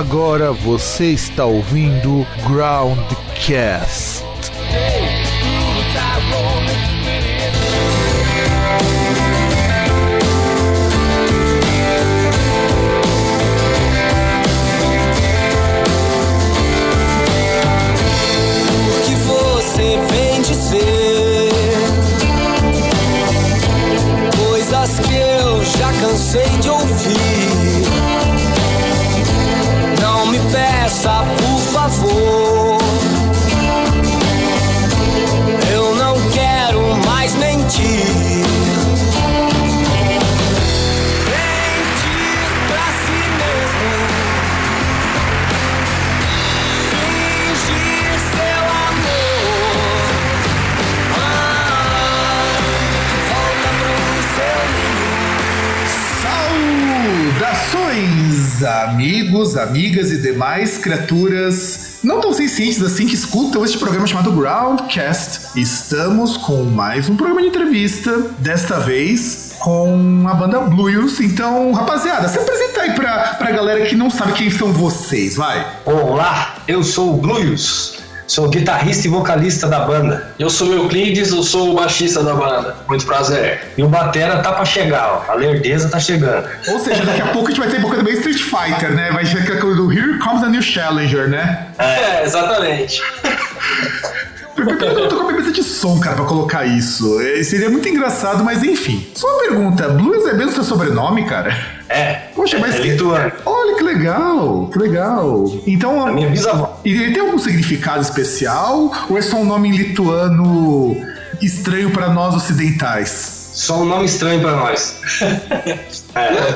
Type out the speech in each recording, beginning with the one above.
Agora você está ouvindo Groundcast. O que você vem dizer? Coisas que eu já cansei de ouvir. Amigos, amigas e demais criaturas não tão cientes assim que escutam este programa chamado Groundcast. Estamos com mais um programa de entrevista, desta vez com a banda Blues. Então, rapaziada, se apresenta aí pra, pra galera que não sabe quem são vocês, vai. Olá, eu sou o Gluius, sou guitarrista e vocalista da banda. Eu sou o Euclides, eu sou o baixista da banda. Muito prazer. E o Batera tá pra chegar, ó. a lerdeza tá chegando. Ou seja, daqui a pouco a gente vai ter um pouco também Street Fighter, né? Vai ser aquele do Here Comes a New Challenger, né? É, exatamente. Eu tô com a cabeça de som, cara, pra colocar isso. Seria muito engraçado, mas enfim. Só uma pergunta: Blues é mesmo seu sobrenome, cara? É, Poxa, mas. é lituano. Olha que legal, que legal. Então. A minha bisavó. Ele tem algum significado especial? Ou é só um nome lituano estranho pra nós ocidentais? Só um nome estranho pra nós. é,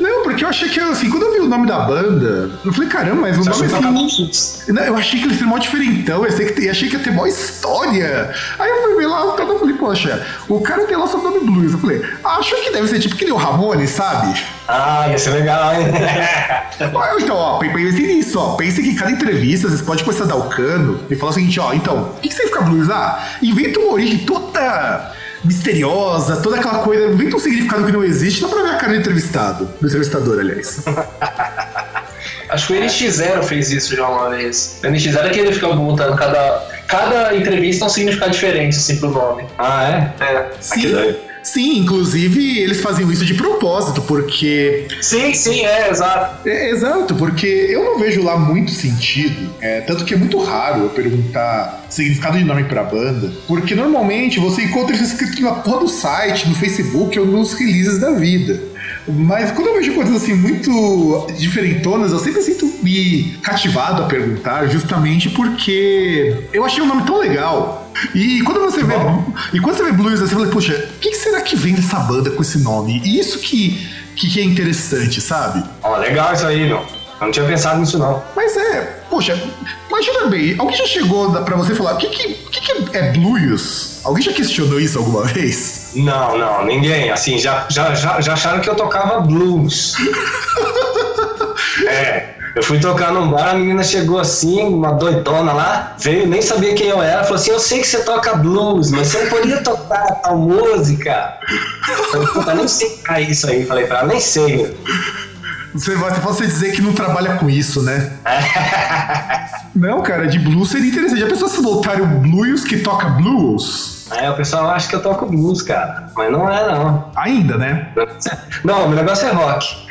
Não, porque eu achei que, assim, quando eu vi o nome da banda, eu falei, caramba, mas o você nome é assim. Não, eu achei que ele seria mó diferentão, eu que tem- achei que ia ter mó história. Aí eu fui ver lá o cara e falei, poxa, o cara tem lá o sobrenome blues. Eu falei, acho que deve ser tipo que nem o Ramone, sabe? Ah, ia ser legal, hein? Então, ó, pense nisso, ó. Pense que em cada entrevista vocês podem começar a dar o cano e falar o seguinte, ó, então, o que, que significa blues? Ah, inventa uma origem toda misteriosa, toda aquela coisa, inventa um significado que não existe, dá pra ver a cara do entrevistado, do entrevistador, aliás. Acho que o NX0 fez isso já uma vez. O NX0 é que ele fica botando cada, cada entrevista um significado diferente, assim, pro nome. ah, é? É. Sim, doido. Sim, inclusive eles faziam isso de propósito, porque Sim, sim, é, exato. É, exato, porque eu não vejo lá muito sentido. É, tanto que é muito raro eu perguntar significado de nome pra banda. Porque normalmente você encontra isso escrito na porra do site, no Facebook ou nos releases da vida. Mas quando eu vejo coisas assim muito diferentonas, eu sempre sinto me cativado a perguntar, justamente porque eu achei o nome tão legal. E quando você vê. E quando você vê blues, assim, você fala, poxa, o que será que vem dessa banda com esse nome? E isso que, que, é interessante, sabe? Ó, legal isso aí, meu. Eu não tinha pensado nisso, não. Mas é, poxa, imagina bem, alguém já chegou pra você falar, o que, que, que é blues? Alguém já questionou isso alguma vez? Não, não, ninguém. Assim, já, já, já, já acharam que eu tocava blues. é. Eu fui tocar num bar, a menina chegou assim, uma doidona lá, veio, nem sabia quem eu era, falou assim: Eu sei que você toca blues, mas você não poderia tocar tal música. Eu falei, nem sei tocar isso aí. Falei pra ela, nem sei, meu. Você vai até você dizer que não trabalha com isso, né? não, cara, de blues seria interessante. Já pensou se voltarem o blues que toca blues? Aí o pessoal acha que eu toco blues, cara. Mas não é, não. Ainda, né? Não, meu negócio é rock.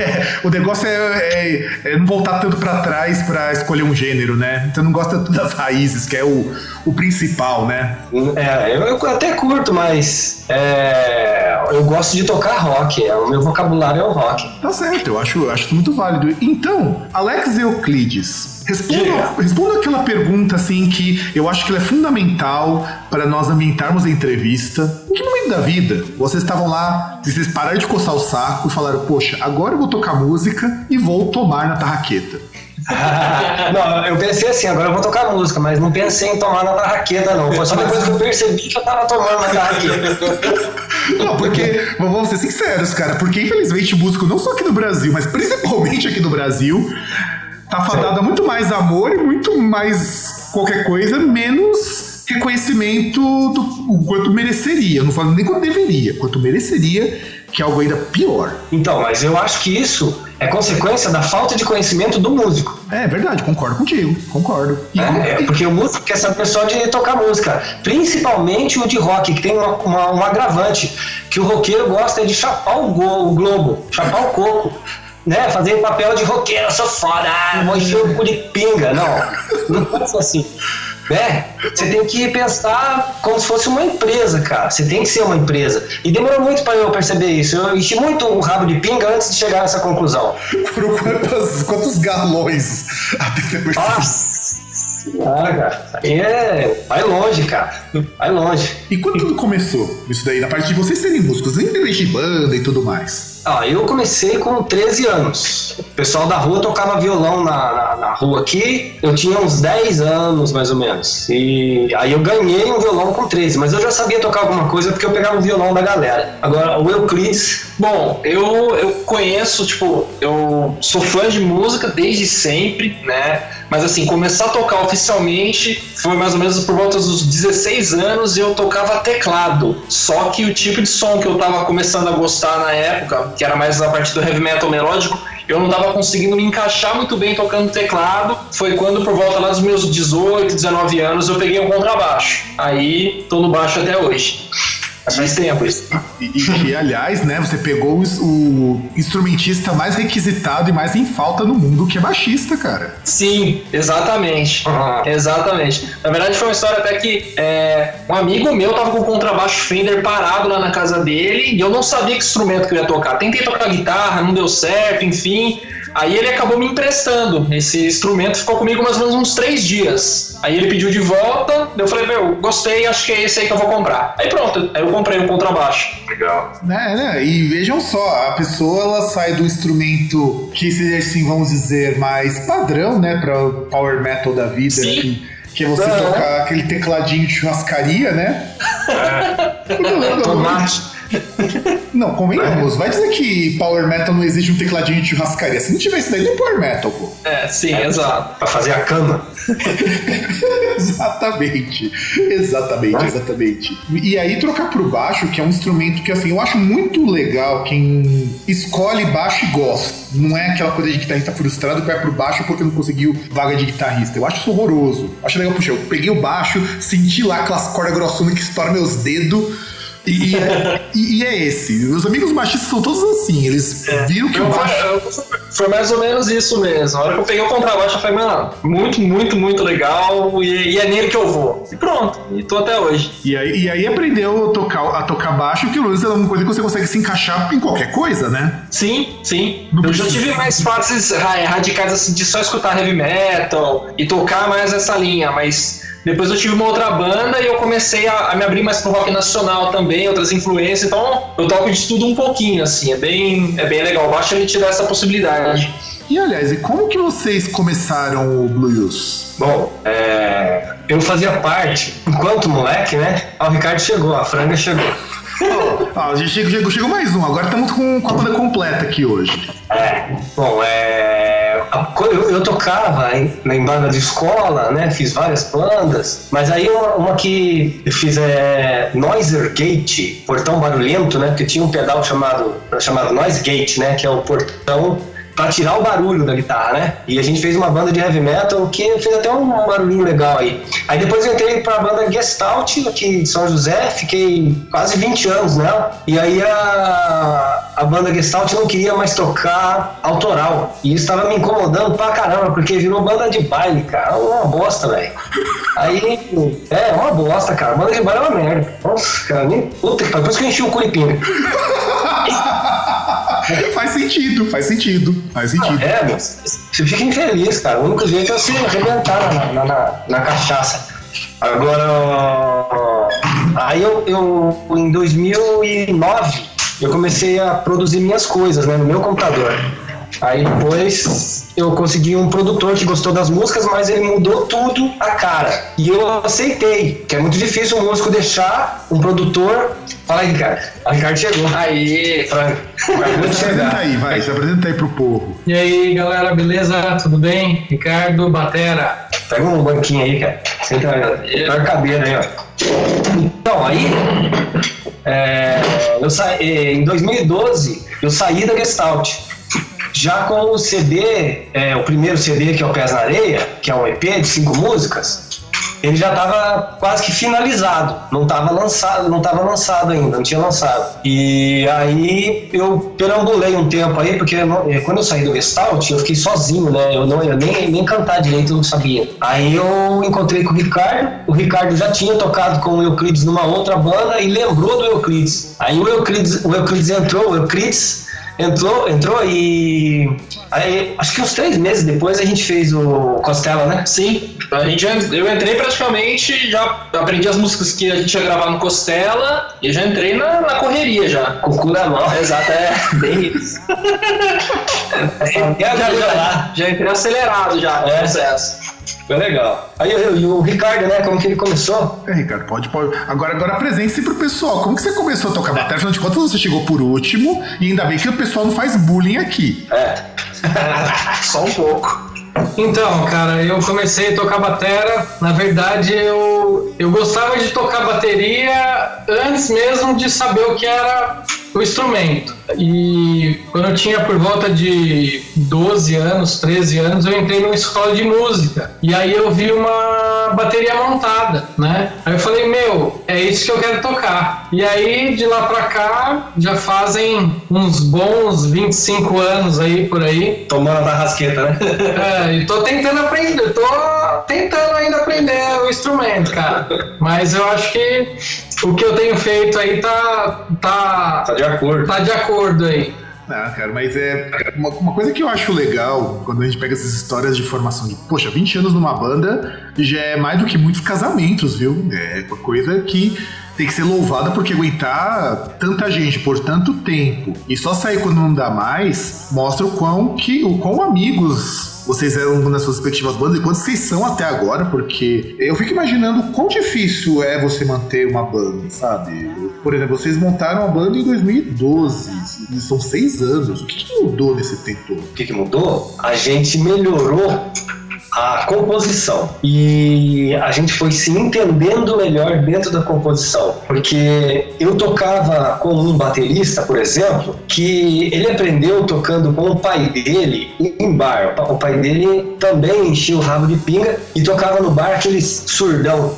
É, o negócio é, é- é não voltar tanto pra trás pra escolher um gênero, né? Então não gosta tanto das raízes, que é o, o principal, né? É, eu, eu até curto, mas é, eu gosto de tocar rock. É, o meu vocabulário é o rock. Tá certo, eu acho, eu acho isso muito válido. Então, Alex Euclides, responda, responda aquela pergunta assim que eu acho que ela é fundamental para nós ambientarmos a entrevista. Em que momento da vida vocês estavam lá, vocês pararam de coçar o saco e falaram, poxa, agora eu vou tocar música e vou tomar na tarraqueta. não, eu pensei assim, agora eu vou tocar música, mas não pensei em tomar na tarraqueta, não. Foi só depois que eu percebi que eu tava tomando na tarraqueta. Não, porque, vamos ser sinceros, cara, porque infelizmente músico, não só aqui no Brasil, mas principalmente aqui no Brasil, tá fadado a muito mais amor e muito mais qualquer coisa, menos reconhecimento do o quanto mereceria. Eu não falo nem quanto deveria, quanto mereceria, que é algo ainda pior. Então, mas eu acho que isso é consequência da falta de conhecimento do músico. É verdade, concordo contigo, concordo. E como- É, porque o músico quer saber só de tocar música. Principalmente o de rock, que tem uma, uma- um agravante. Que o roqueiro gosta de chapar o, go- o globo, chapar o coco. Né? Fazer papel de roqueiro, eu sou foda, ah, vou encher o cu de pinga. Não, não pensa assim. Né? Você tem que pensar como se fosse uma empresa, cara. Você tem que ser uma empresa. E demorou muito para eu perceber isso. Eu enchi muito o rabo de pinga antes de chegar nessa conclusão. Foram quantos, quantos galões? Nossa! Ah, cara, aí é. Vai longe, cara. Vai longe. E quando tudo começou? Isso daí, na parte de vocês serem músicos, independente de banda e tudo mais. Ah, eu comecei com 13 anos. O pessoal da rua tocava violão na, na, na rua aqui. Eu tinha uns 10 anos, mais ou menos. E aí eu ganhei um violão com 13, mas eu já sabia tocar alguma coisa porque eu pegava o violão da galera. Agora, o Euclides. Bom, eu, eu conheço, tipo, eu sou fã de música desde sempre, né? Mas assim, começar a tocar oficialmente foi mais ou menos por volta dos 16 anos e eu tocava teclado. Só que o tipo de som que eu tava começando a gostar na época, que era mais a parte do heavy metal melódico, eu não tava conseguindo me encaixar muito bem tocando teclado. Foi quando, por volta lá dos meus 18, 19 anos, eu peguei um contrabaixo. Aí tô no baixo até hoje. Faz tempo isso. E, e que, aliás, né, você pegou o, o instrumentista mais requisitado e mais em falta no mundo, que é baixista, cara. Sim, exatamente. Ah. Exatamente. Na verdade, foi uma história até que é, um amigo meu tava com o contrabaixo Fender parado lá na casa dele e eu não sabia que instrumento que eu ia tocar. Tentei tocar guitarra, não deu certo, enfim. Aí ele acabou me emprestando. Esse instrumento ficou comigo mais ou menos uns três dias. Aí ele pediu de volta, eu falei, meu, gostei, acho que é esse aí que eu vou comprar. Aí pronto, aí eu comprei um contrabaixo. Legal. Né, né? E vejam só, a pessoa ela sai do instrumento que seria assim, vamos dizer, mais padrão, né, para o power metal da vida, Sim. que, que é você Aham. tocar aquele tecladinho de churrascaria, né? Tomate. Não, convenhamos, vai dizer que power metal não existe um tecladinho de churrascaria. Se não tivesse daí, não é power metal, pô. É, sim, exato. Pra fazer a cama. exatamente. Exatamente, exatamente. E aí trocar pro baixo, que é um instrumento que assim, eu acho muito legal quem escolhe baixo e gosta. Não é aquela coisa de guitarrista frustrado que vai pro baixo porque não conseguiu vaga de guitarrista. Eu acho isso horroroso. Acho legal, puxa, eu peguei o baixo, senti lá aquelas cordas grossonas que estouram meus dedos. E, é, e- é esse. Meus amigos baixistas são todos assim. Eles viram que o Eu- baixo. eu- foi mais ou menos isso mesmo. A hora que eu peguei o contrabaixo, eu falei, mano, muito, muito, muito legal e, e é nele que eu vou. E pronto, e tô até hoje. E aí, e aí aprendeu a tocar, a tocar baixo, que pelo menos é uma coisa que você consegue se encaixar em qualquer coisa, né? Sim, sim. Não eu já tive mais fases ra- radicais assim de só escutar heavy metal e tocar mais essa linha, mas depois eu tive uma outra banda e eu comecei a, a me abrir mais pro rock nacional também, outras influências, então eu toco de tudo um pouquinho, assim, é bem, é bem legal. Baixo ele te dá essa possibilidade. E aliás, e como que vocês começaram o Blues? Bom, é, eu fazia parte, enquanto moleque, né? Ah, o Ricardo chegou, a franga chegou. Ah, a gente chegou, chegou, mais um, agora estamos com, com a banda completa aqui hoje. É, bom, é, eu, eu tocava em, em banda de escola, né? Fiz várias bandas, mas aí uma, uma que eu fiz é Noiser Gate, portão barulhento, né? Porque tinha um pedal chamado, chamado Noise Gate, né? Que é o portão pra tirar o barulho da guitarra, né? E a gente fez uma banda de heavy metal que fez até um barulhinho legal aí. Aí depois eu entrei pra banda Gestalt aqui de São José, fiquei quase 20 anos nela. E aí a, a banda Gestalt não queria mais tocar autoral. E isso tava me incomodando pra caramba, porque virou banda de baile, cara. Uma bosta, velho. Aí, é, uma bosta, cara. Banda de baile é uma merda. Nossa, cara, nem puta que pariu. Por isso que eu enchi o curipinho. faz sentido, faz sentido, faz sentido. É, mas você fica infeliz, cara. O único jeito é você arrebentar na, na, na, na cachaça. Agora, aí eu, eu, em 2009, eu comecei a produzir minhas coisas, né, no meu computador. Aí depois eu consegui um produtor que gostou das músicas, mas ele mudou tudo a cara. E eu aceitei, que é muito difícil um músico deixar um produtor. Fala aí, Ricardo. A Ricardo chegou. Aí, Franco. De Se apresenta aí, vai, se apresenta aí pro povo. E aí, galera, beleza? Tudo bem? Ricardo Batera. Pega um banquinho aí, cara. Senta na cadeira aí, ó. Então, aí, é, eu sa... eh, em 2012, eu saí da Gestalt. Já com o CD, é, o primeiro CD que é o Pés na Areia, que é um EP de cinco músicas, ele já estava quase que finalizado, não estava lançado, não estava lançado ainda, não tinha lançado. E aí eu perambulei um tempo aí, porque eu, quando eu saí do Gestalt, eu fiquei sozinho, né? Eu, não, eu nem, nem cantar direito eu não sabia. Aí eu encontrei com o Ricardo, o Ricardo já tinha tocado com o Euclides numa outra banda e lembrou do Euclides. Aí o Euclides, o Euclides entrou, o Euclides entrou, entrou e aí, acho que uns três meses depois a gente fez o Costela, né? Sim, a gente eu entrei praticamente, já aprendi as músicas que a gente ia gravar no Costela e já entrei na, na correria já. Com o cu na mão. Exato, é bem isso. Já, já, já entrei acelerado já no É. processo. Foi legal. Aí eu, eu- e o Ricardo, né? Como que ele começou? É, Ricardo, pode, pode. Agora, agora apresente-se pro pessoal. Como que você começou a tocar bateria? Afinal de contas, você chegou por último e ainda bem que o pessoal não faz bullying aqui. É. Só um pouco. Então, cara, eu comecei a tocar batera. Na verdade, eu, eu gostava de tocar bateria antes mesmo de saber o que era o instrumento. E quando eu tinha por volta de 12 anos, 13 anos, eu entrei numa escola de música. E aí eu vi uma bateria montada, né? Aí eu falei, meu, é isso que eu quero tocar. E aí, de lá pra cá, já fazem uns bons 25 anos aí por aí. Tomando a tarrasqueta, né? É, e tô tentando aprender, tô tentando ainda aprender o instrumento, cara. Mas eu acho que o que eu tenho feito aí tá, tá, Tá de acordo. tá de acordo aí. Ah, cara, mas é uma, uma coisa que eu acho legal quando a gente pega essas histórias de formação de, poxa, 20 anos numa banda já é mais do que muitos casamentos, viu? É uma coisa que tem que ser louvada porque aguentar tanta gente por tanto tempo e só sair quando não dá mais mostra o quão que o quão amigos vocês eram nas suas respectivas bandas e quantos vocês são até agora, porque eu fico imaginando quão difícil é você manter uma banda, sabe? Por exemplo, vocês montaram a banda em 2012, e são seis anos. O que, que mudou nesse tempo todo? O que, que mudou? A gente melhorou a composição e a gente foi se entendendo melhor dentro da composição, porque eu tocava com um baterista, por exemplo, que ele aprendeu tocando com o pai dele em bar. O pai dele também enchia o rabo de pinga e tocava no bar aquele surdão,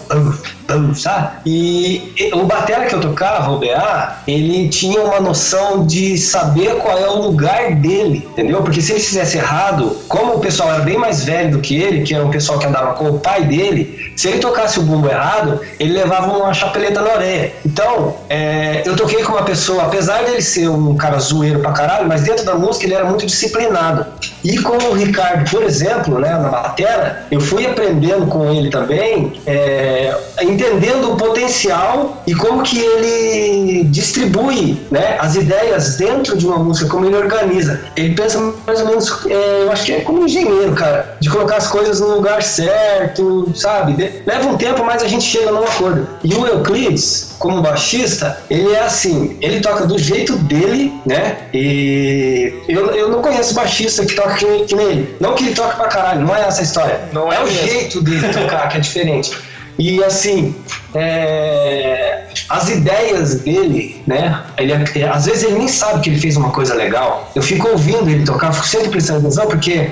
sabe? E o batera que eu tocava, o BA, ele tinha uma noção de saber qual é o lugar dele, entendeu? Porque se ele fizesse errado, como o pessoal era bem mais velho do que ele, que era um pessoal que andava com o pai dele, se ele tocasse o bumbo errado, ele levava uma chapeleta na orelha. Então, é, eu toquei com uma pessoa, apesar dele ser um cara zoeiro pra caralho, mas dentro da música ele era muito disciplinado. E com o Ricardo, por exemplo, né, na batera, eu fui aprendendo com ele também, é, entendendo o potencial e como que ele distribui né, as ideias dentro de uma música, como ele organiza. Ele pensa mais ou menos, é, eu acho que é como um engenheiro, cara, de colocar as coisas no lugar certo, sabe? Leva um tempo, mas a gente chega num acordo. E o Euclides, como baixista, ele é assim, ele toca do jeito dele, né? E eu, eu não conheço baixista que toca que, que nem ele. Não que ele toca pra caralho, não é essa a história. Não é é o jeito dele tocar que é diferente. E assim, é, as ideias dele, né? Ele, é- às vezes ele nem sabe que ele fez uma coisa legal. Eu fico ouvindo ele tocar, fico sempre prestando atenção, porque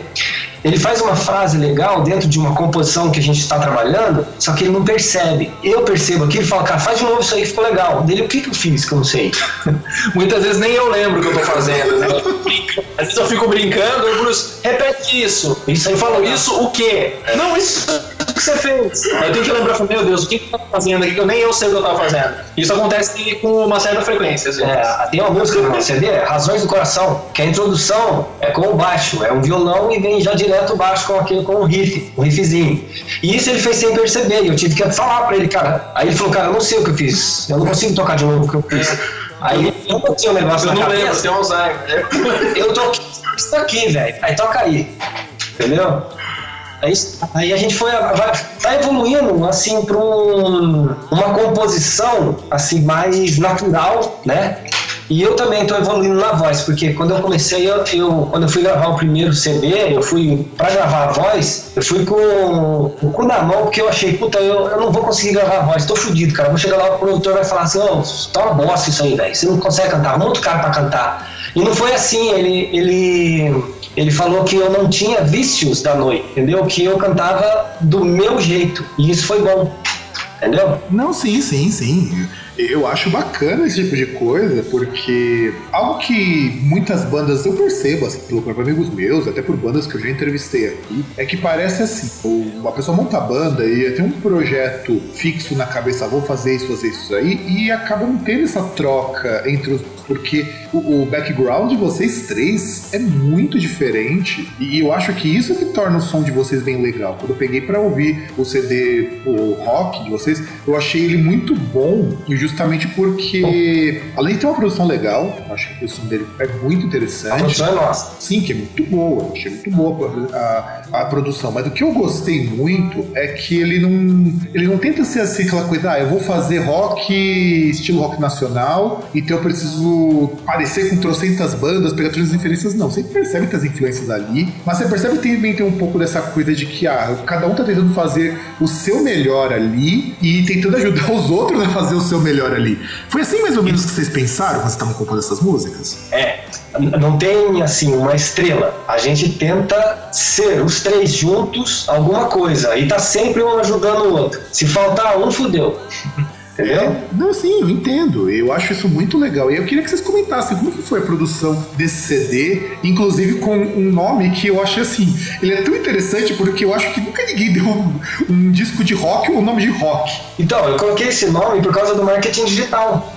ele faz uma frase legal dentro de uma composição que a gente está trabalhando, só que ele não percebe. Eu percebo aqui, ele fala, cara, faz de novo isso aí, ficou legal. Dele, o que, que eu fiz que eu não sei? Muitas vezes nem eu lembro o que eu tô fazendo, né? Às vezes eu fico brincando, eu Bruce, repete isso. Isso aí eu falo, foi legal. isso o quê? Não, isso que você fez. Eu tenho que lembrar, meu Deus, o que que eu fazendo aqui que eu nem eu sei o que eu tava fazendo. Isso acontece com uma certa frequência. É, tem uma música no CD, Razões do Coração, que a introdução é com o baixo, é um violão e vem já direto o baixo com aquele com o riff, um riffzinho. E isso ele fez sem perceber, e eu tive que falar pra ele, cara. Aí ele falou, cara, eu não sei o que eu fiz, eu não consigo tocar de novo o que eu fiz. Aí eu não tinha um negócio Eu na não lembro, cabeça, tem Alzheimer. eu toquei isso daqui, velho. Aí toca aí. Entendeu? Aí, aí a gente foi. Vai, tá evoluindo assim para um, uma composição assim mais natural, né? E eu também estou evoluindo na voz, porque quando eu comecei, eu, eu- quando eu fui gravar o primeiro CD, eu fui para gravar a voz, eu fui com o cu na mão, porque eu achei, puta, eu, eu não vou conseguir gravar a voz, tô fudido, cara. Vou chegar lá, o produtor vai falar assim, ô, tá uma bosta isso aí, velho. Você não consegue cantar, muito cara para cantar. E não foi assim, ele, ele ele falou que eu não tinha vícios da noite, entendeu? Que eu cantava do meu jeito. E isso foi bom. Entendeu? Não, sim, sim, sim. Eu acho bacana esse tipo de coisa, porque algo que muitas bandas eu percebo, assim, pelo próprio amigos meus, até por bandas que eu já entrevistei aqui, é que parece assim: uma pessoa monta a banda e tem um projeto fixo na cabeça, vou fazer isso, fazer isso aí, e acaba não tendo essa troca entre os porque o, o, background de vocês três é muito diferente e eu acho que isso é que torna o som de vocês bem legal. Quando eu peguei para ouvir o CD, o rock de vocês, eu achei ele muito bom e justamente porque, além de ter uma produção legal, acho que a produção dele é muito interessante. A produção é nossa. Sim, que é muito boa, achei muito boa a, a, a, produção. Mas o que eu gostei muito é que ele não, ele não tenta ser assim aquela coisa, ah, eu vou fazer rock, estilo rock nacional, então eu preciso parecer com trocentas bandas, pegar todas as influências. Não, você percebe que as influências ali, mas você percebe que também tem um pouco dessa coisa de que, ah, cada um tá tentando fazer o seu melhor ali e tentando ajudar os outros a fazer o seu melhor melhor ali. Foi assim mais ou menos que vocês pensaram quando estavam compondo essas músicas? É, não tem assim uma estrela. A gente tenta ser os três juntos alguma coisa e tá sempre um ajudando o outro. Se faltar um, fudeu. Entendeu? É, não, sim, eu entendo. Eu acho isso muito legal. E eu queria que vocês comentassem como que foi a produção desse CD, inclusive com um nome que eu achei assim, ele é tão interessante porque eu acho que nunca ninguém deu um, um disco de rock ou um nome de rock. Então, eu coloquei esse nome por causa do marketing digital.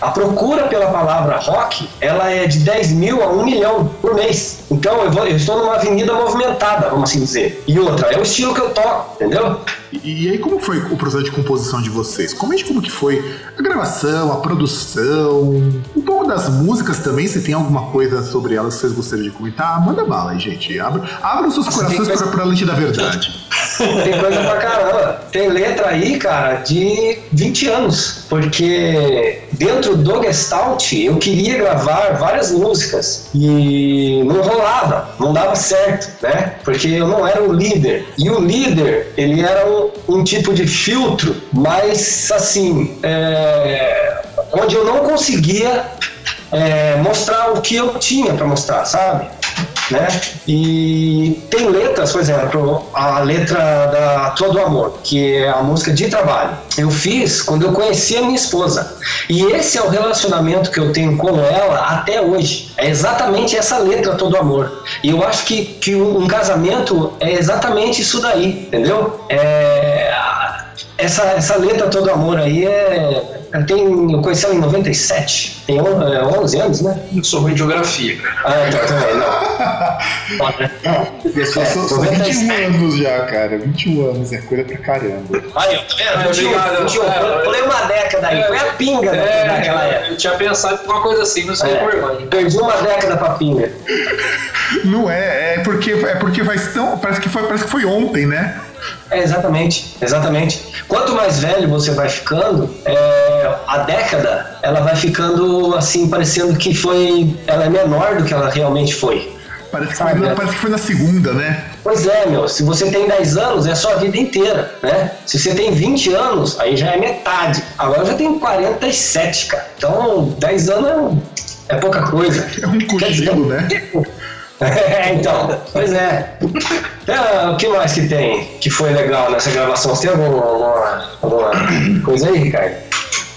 A procura pela palavra rock, ela é de 10 mil a 1 milhão por mês. Então eu, vou, eu estou numa avenida movimentada, vamos assim dizer. E outra, é o estilo que eu toco, entendeu? E, e aí como foi o processo de composição de vocês? Comente como que foi a gravação, a produção, um pouco das músicas também, se tem alguma coisa sobre elas que vocês gostariam de comentar, manda bala aí, gente. Abra, abra os seus Nossa, corações para a lente da verdade. Tem coisa pra caramba. Tem letra aí, cara, de 20 anos. Porque dentro do Gestalt eu queria gravar várias músicas e não rolava, não dava certo, né? Porque eu não era o líder. E o líder, ele era um, um tipo de filtro, mas assim, é, onde eu não conseguia é, mostrar o que eu tinha para mostrar, sabe? Né? E tem letras, por exemplo, a letra da Todo Amor, que é a música de trabalho. Eu fiz quando eu conheci a minha esposa. E esse é o relacionamento que eu tenho com ela até hoje. É exatamente essa letra Todo Amor. E eu acho que, que um casamento é exatamente isso daí, entendeu? É, essa, essa letra Todo Amor aí é eu conheci ela em 97, tem 11 é, anos, né? Sou ruim de geografia, cara. Ah, então também, não. Pode, né? Eu sou, é, sou, sou 21 anos já, cara. 21 anos, é coisa pra caramba. Aí, tá vendo? 21, Obrigado, 21, é, pulei uma década aí, é, foi a pinga é, naquela época. Eu tinha pensado em uma coisa assim, não sei é, por Perdi uma década pra pinga. Não é, é porque, é porque faz tão. Parece que, foi, parece que foi ontem, né? É, exatamente, exatamente. Quanto mais velho você vai ficando, é, a década ela vai ficando assim, parecendo que foi. Ela é menor do que ela realmente foi. Parece que, foi, na, parece que foi na segunda, né? Pois é, meu. Se você tem 10 anos, é a sua vida inteira, né? Se você tem 20 anos, aí já é metade. Agora eu já tenho 47, cara. Então, 10 anos é, é pouca coisa. É um cochilo, né? É, então, pois é. Então, o que mais que tem que foi legal nessa gravação? Você tem alguma, alguma, alguma coisa aí, Ricardo?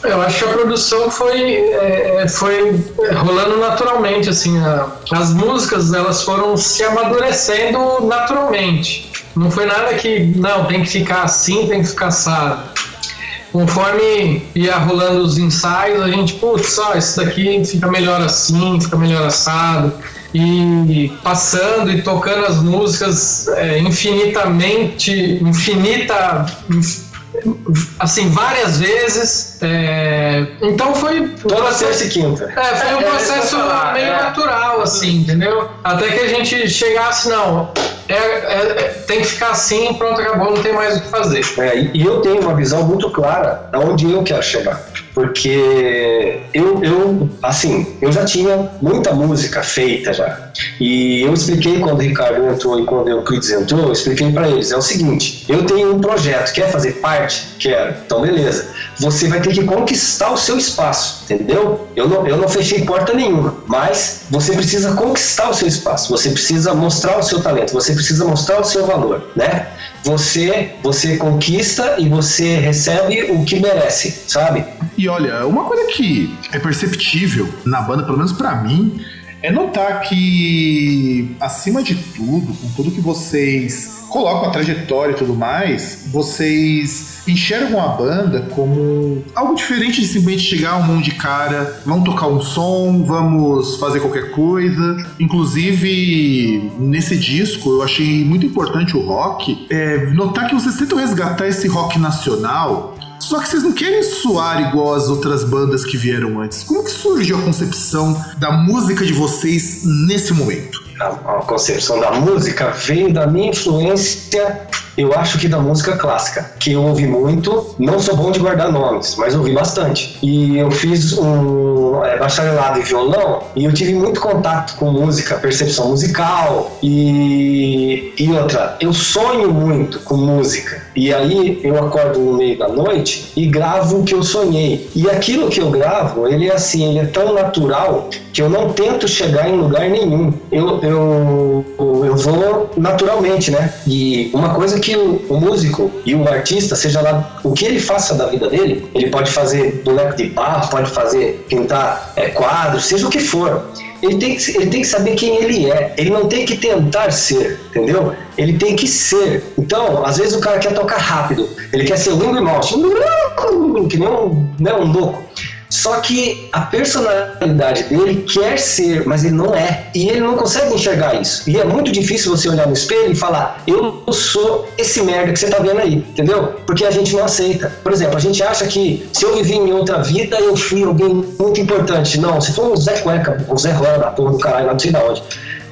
Eu acho que a produção foi, é, é foi rolando naturalmente, assim, a, as músicas elas foram se amadurecendo naturalmente. Não foi nada que, não, tem que ficar assim, tem que ficar assado. Conforme ia rolando os ensaios, a gente, putz, ó, isso daqui fica melhor assim, fica melhor assado e passando e tocando as músicas é, infinitamente, infinita, assim, várias vezes. É, então foi. Toda terça e quinta. É, foi um é, processo meio é. natural, assim, entendeu? Até que a gente chegasse, não, é, é, tem que ficar assim, pronto, acabou, não tem mais o que fazer. É, e eu tenho uma visão muito clara de onde eu quero chegar. Porque eu, eu, assim, eu já tinha muita música feita já. E eu expliquei quando o Ricardo entrou e quando o Euclides entrou, eu expliquei para eles: é o seguinte, eu tenho um projeto, quer fazer parte? Quero. Então, beleza você vai ter que conquistar o seu espaço, entendeu? Eu não, eu não fechei porta nenhuma, mas você precisa conquistar o seu espaço, você precisa mostrar o seu talento, você precisa mostrar o seu valor, né? Você, você conquista e você recebe o que merece, sabe? E olha, uma coisa que é perceptível na banda, pelo menos pra mim, é notar que, acima de tudo, com tudo que vocês colocam a trajetória e tudo mais, vocês enxergam a banda como algo diferente de simplesmente chegar um monte de cara, vamos tocar um som, vamos fazer qualquer coisa. Inclusive, nesse disco, eu achei muito importante o rock, é, notar que vocês tentam resgatar esse rock nacional só que vocês não querem soar igual as outras bandas que vieram antes. Como que surgiu a concepção da música de vocês nesse momento? A, concepção da música veio da minha influência eu acho que da música clássica, que eu ouvi muito, não sou bom de guardar nomes, mas ouvi bastante. E eu fiz um é, bacharelado em violão e eu tive muito contato com música, percepção musical e, e outra, eu sonho muito com música. E aí eu acordo no meio da noite e gravo o que eu sonhei. E aquilo que eu gravo, ele é assim, ele é tão natural que eu não tento chegar em lugar nenhum. Eu, eu, eu vou naturalmente, né? E uma coisa que que o, o, músico e o artista, seja lá o que ele faça da vida dele, ele pode fazer boneco de barro, pode fazer pintar é, quadros, seja o que for. Ele tem, que, ele tem que saber quem ele é. Ele não tem que tentar ser, entendeu? Ele tem que ser. Então, às vezes o cara quer tocar rápido. Ele quer ser Ringo e Mouse, que nem um, né, um louco. Só que a personalidade dele quer ser, mas ele não é. E ele não consegue enxergar isso. E é muito difícil você olhar no espelho e falar: Eu sou esse merda que você tá vendo aí, entendeu? Porque a gente não aceita. Por exemplo, a gente acha que se eu vivi em outra vida, eu fui alguém muito importante. Não, você foi um Zé Cueca, um Zé Rola da porra do caralho, não sei da onde.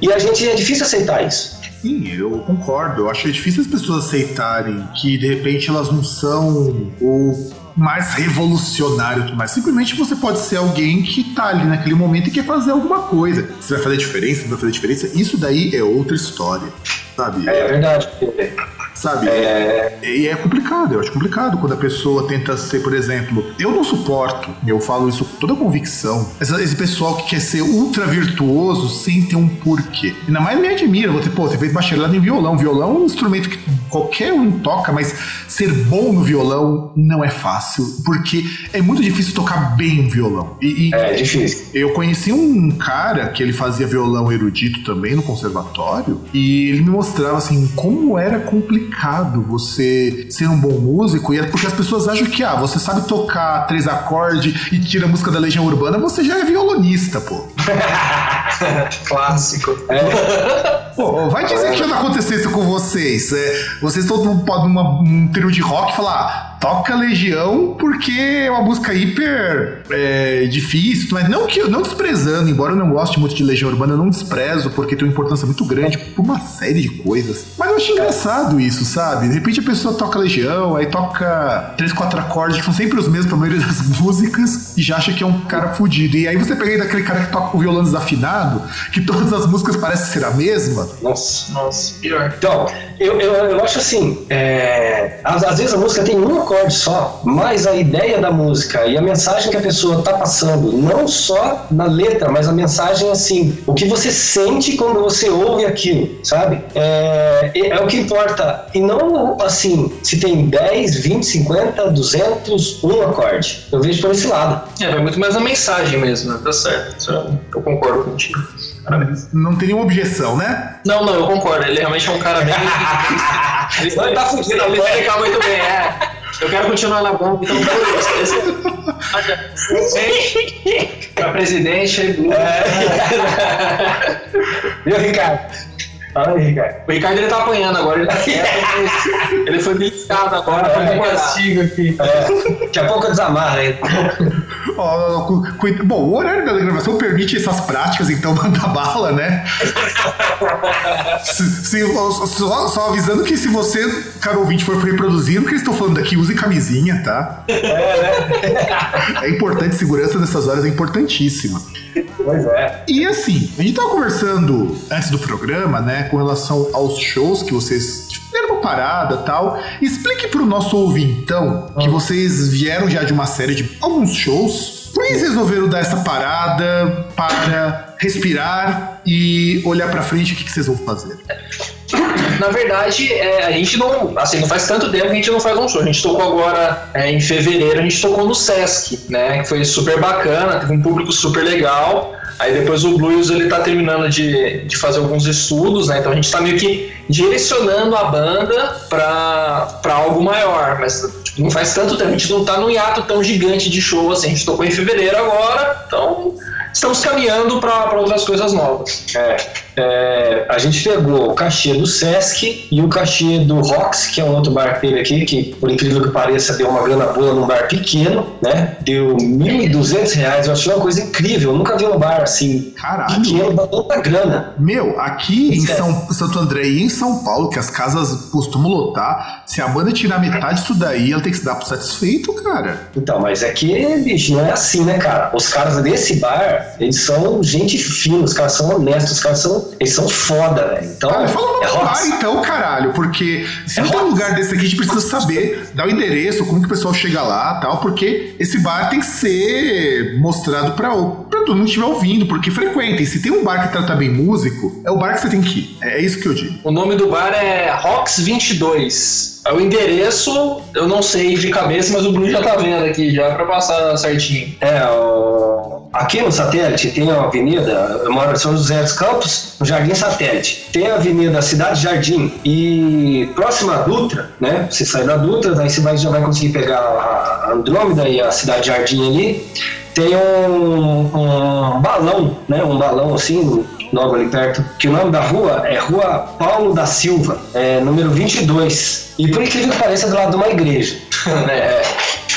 E a gente é difícil aceitar isso. Sim, eu concordo. Eu acho difícil as pessoas aceitarem que de repente elas não são o mais revolucionário, mas simplesmente você pode ser alguém que tá ali naquele momento e quer fazer alguma coisa. Se vai fazer diferença, não vai fazer diferença, isso daí é outra história, sabe? É verdade. Sabe? É... E é complicado, eu acho complicado quando a pessoa tenta ser, por exemplo, eu não suporto, eu falo isso com toda convicção, esse pessoal que quer ser ultra virtuoso sem ter um porquê. Ainda mais me admira, você, pô, você fez bacharelado em violão. Violão é um instrumento que qualquer um toca, mas ser bom no violão não é fácil, porque é muito difícil tocar bem um violão. E, e é difícil. Eu conheci um cara que ele fazia violão erudito também no conservatório, e ele me mostrava assim como era complicado complicado você ser um bom músico, e é porque as pessoas acham que, ah, você sabe tocar três acordes e tira a música da Legião Urbana, você já é violonista, pô. Clássico. É. Pô, vai dizer que já não aconteceu isso com vocês. É, vocês estão num, num trio de rock e falar, toca Legião porque é uma música hiper é, difícil, mas não que não desprezando, embora eu não goste muito de Legião Urbana, eu não desprezo porque tem uma importância muito grande por uma série de coisas. Mas eu acho engraçado isso, sabe? De repente a pessoa toca Legião, aí toca três, quatro acordes que são sempre os mesmos pra maioria das músicas e já acha que é um cara fudido. E aí você pega aí daquele cara que toca o violão desafinado, que todas as músicas parecem ser a mesma. Nossa, nossa, pior. Então, eu, eu, eu acho assim, é, às, às vezes a música tem um acorde só, mas a ideia da música e a mensagem que a pessoa está passando, não só na letra, mas a mensagem assim, o que você sente quando você ouve aquilo, sabe? É, é o que importa. E não assim, se tem 10, 20, 50, 200, um acorde. Eu vejo por esse lado. É, vai muito mais a mensagem mesmo, né? Tá certo. Eu concordo contigo. Não tem nenhuma objeção, né? Não, não, eu concordo. Ele realmente é um cara bem. ele tá fugindo, ele explica muito bem, é. Eu quero continuar na bomba, então pra presidente. É. Viu, Ricardo? Fala aí, Ricardo. O Ricardo ele tá apanhando agora. Ele, tá ele foi beliscado agora. É, um castigo aqui. É. Daqui a pouco eu desamarro aí. Bom, o horário da gravação permite essas práticas, então manda bala, né? se, se, só, só, avisando que se você, caro ouvinte, for reproduzindo o que eles estão falando aqui, use camisinha, tá? É, né? é importante, segurança nessas horas é importantíssima. Pois é. E assim, a gente tava conversando antes do programa, né, com relação aos shows que vocês deram uma parada tal. Explique pro nosso ouvintão que vocês vieram já de uma série de alguns shows. Por que vocês resolveram dar essa parada para respirar e olhar pra frente o que, que vocês vão fazer? Na verdade, é, a gente não. Assim, não faz tanto tempo que a gente não faz um show. A gente tocou agora é, em fevereiro, a gente tocou no Sesc, né? Que foi super bacana, teve um público super legal. Aí depois o Blues ele tá terminando de, de fazer alguns estudos, né? Então a gente tá meio que direcionando a banda para algo maior, mas tipo, não faz tanto tempo, a gente não tá num hiato tão gigante de show assim. A gente tocou em fevereiro agora, então estamos caminhando para outras coisas novas. É, é, a gente pegou o cachê do Sesc e o cachê do Rox, que é um outro bar que teve aqui, que por incrível que pareça deu uma grana boa num bar pequeno, né? Deu 1.200 reais. Eu achei uma coisa incrível. Eu nunca vi um bar assim Caralho. pequeno dar tanta grana. Meu, aqui em. São, Santo André e em São Paulo, que as casas costumam lotar, se a banda tirar metade disso daí, ela tem que se dar por satisfeito, cara. Então, mas é que, bicho, não é assim, né, cara? Os caras desse bar, eles são gente fina, os caras são honestos, os caras são. Eles são foda, velho. Então, Cara, fala o nome é bar então, caralho, porque se É não tem um lugar desse aqui, a gente precisa saber, dar o endereço, como que o pessoal chega lá tal, porque esse bar tem que ser mostrado pra, pra todo mundo que estiver ouvindo, porque frequentem. Se tem um bar que trata bem músico, é o bar que você tem que ir. É isso que eu digo. O nome do bar é Rocks 22. É o endereço, eu não sei de cabeça, mas o Bruno já tá vendo aqui já para passar certinho. É, o- aqui no satélite tem a avenida, eu moro em São José dos Campos, no Jardim Satélite. Tem a avenida Cidade Jardim e próxima à Dutra, né? Você sai da Dutra, daí você vai, já vai conseguir pegar a Andrômeda e a Cidade Jardim ali. Tem um, um balão, né? Um balão assim, logo ali perto, que o nome da rua é Rua Paulo da Silva, é, número 22. E por incrível que pareça, é do lado de uma igreja. Né?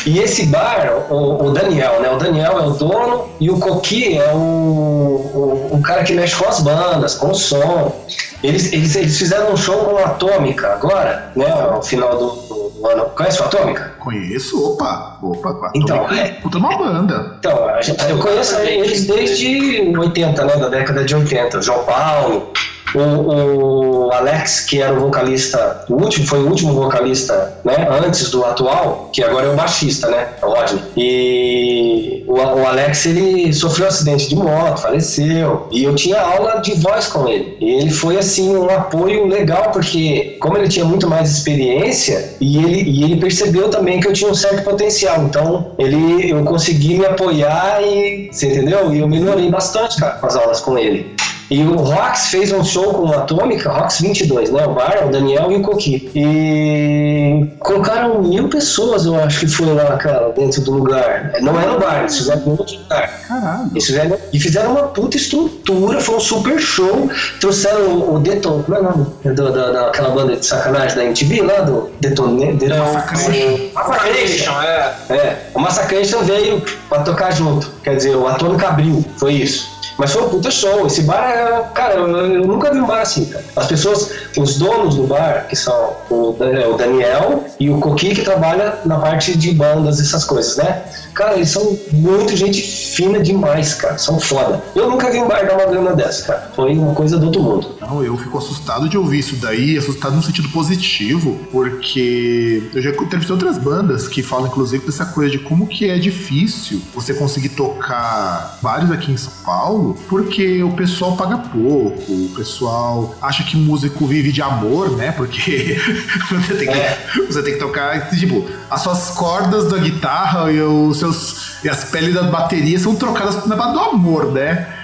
E esse bar, o, o Daniel, né? O Daniel é o dono e o Coqui é o, o, o cara que mexe com as bandas, com o som. Eles, eles, eles fizeram um show com a Atômica agora, né? Ao final do, do- ano. Conhece o Atômica? Conheço, opa, opa, opa. Então, Tô- é. Puta uma banda. Então, a gente- eu conheço eles desde 80, né? Da década de 80. João Paulo, o, o Alex, que era o vocalista, o último, foi o último vocalista, né? Antes do atual, que agora é o baixista, né? O Rodney. E o, o Alex, ele sofreu um acidente de moto, faleceu. E eu tinha aula de voz com ele. E ele foi, assim, um apoio legal, porque como ele tinha muito mais experiência, e ele, e ele percebeu também que eu tinha um certo potencial. Então, ele, eu consegui me apoiar e, você entendeu? E eu melhorei bastante, cara, com as aulas com ele. E o Rox fez um show com a Atômica, Rox 22, né? O Bar, o Daniel e o Coqui. E colocaram mil pessoas, eu acho que foi lá, cara, dentro do lugar. Não é no bar, eles fizeram em outro lugar. Caralho. Eles fizeram, e fizeram uma puta estrutura, foi um super show. Trouxeram o, o Deton, como é o nome? Do, da, daquela banda de sacanagem da MTV lá, do Detone, Deton, Massacration. Massacration, é. é, o Massacration veio pra tocar junto. Quer dizer, o Atômica abriu, foi isso. Mas foi um puta show. Esse bar é. Cara, eu, eu nunca vi um bar assim. As pessoas, os donos do bar, que são o, Dan- o Daniel e o Coqui, que trabalha na parte de bandas, essas coisas, né? Cara, eles são muito gente fina demais, cara. São foda. Eu nunca vi um bar dar uma grana dessa, cara. Foi uma coisa do outro mundo. Não, eu fico assustado de ouvir isso daí, assustado no sentido positivo, porque eu já entrevistei outras bandas que falam, inclusive, dessa coisa de como que é difícil você conseguir tocar vários aqui em São Paulo, porque o pessoal paga pouco, o pessoal acha que músico vive de amor, né? Porque você, tem que, você tem que tocar, tipo, as suas cordas da guitarra e os seus e as peles da bateria são trocadas na base do amor, né?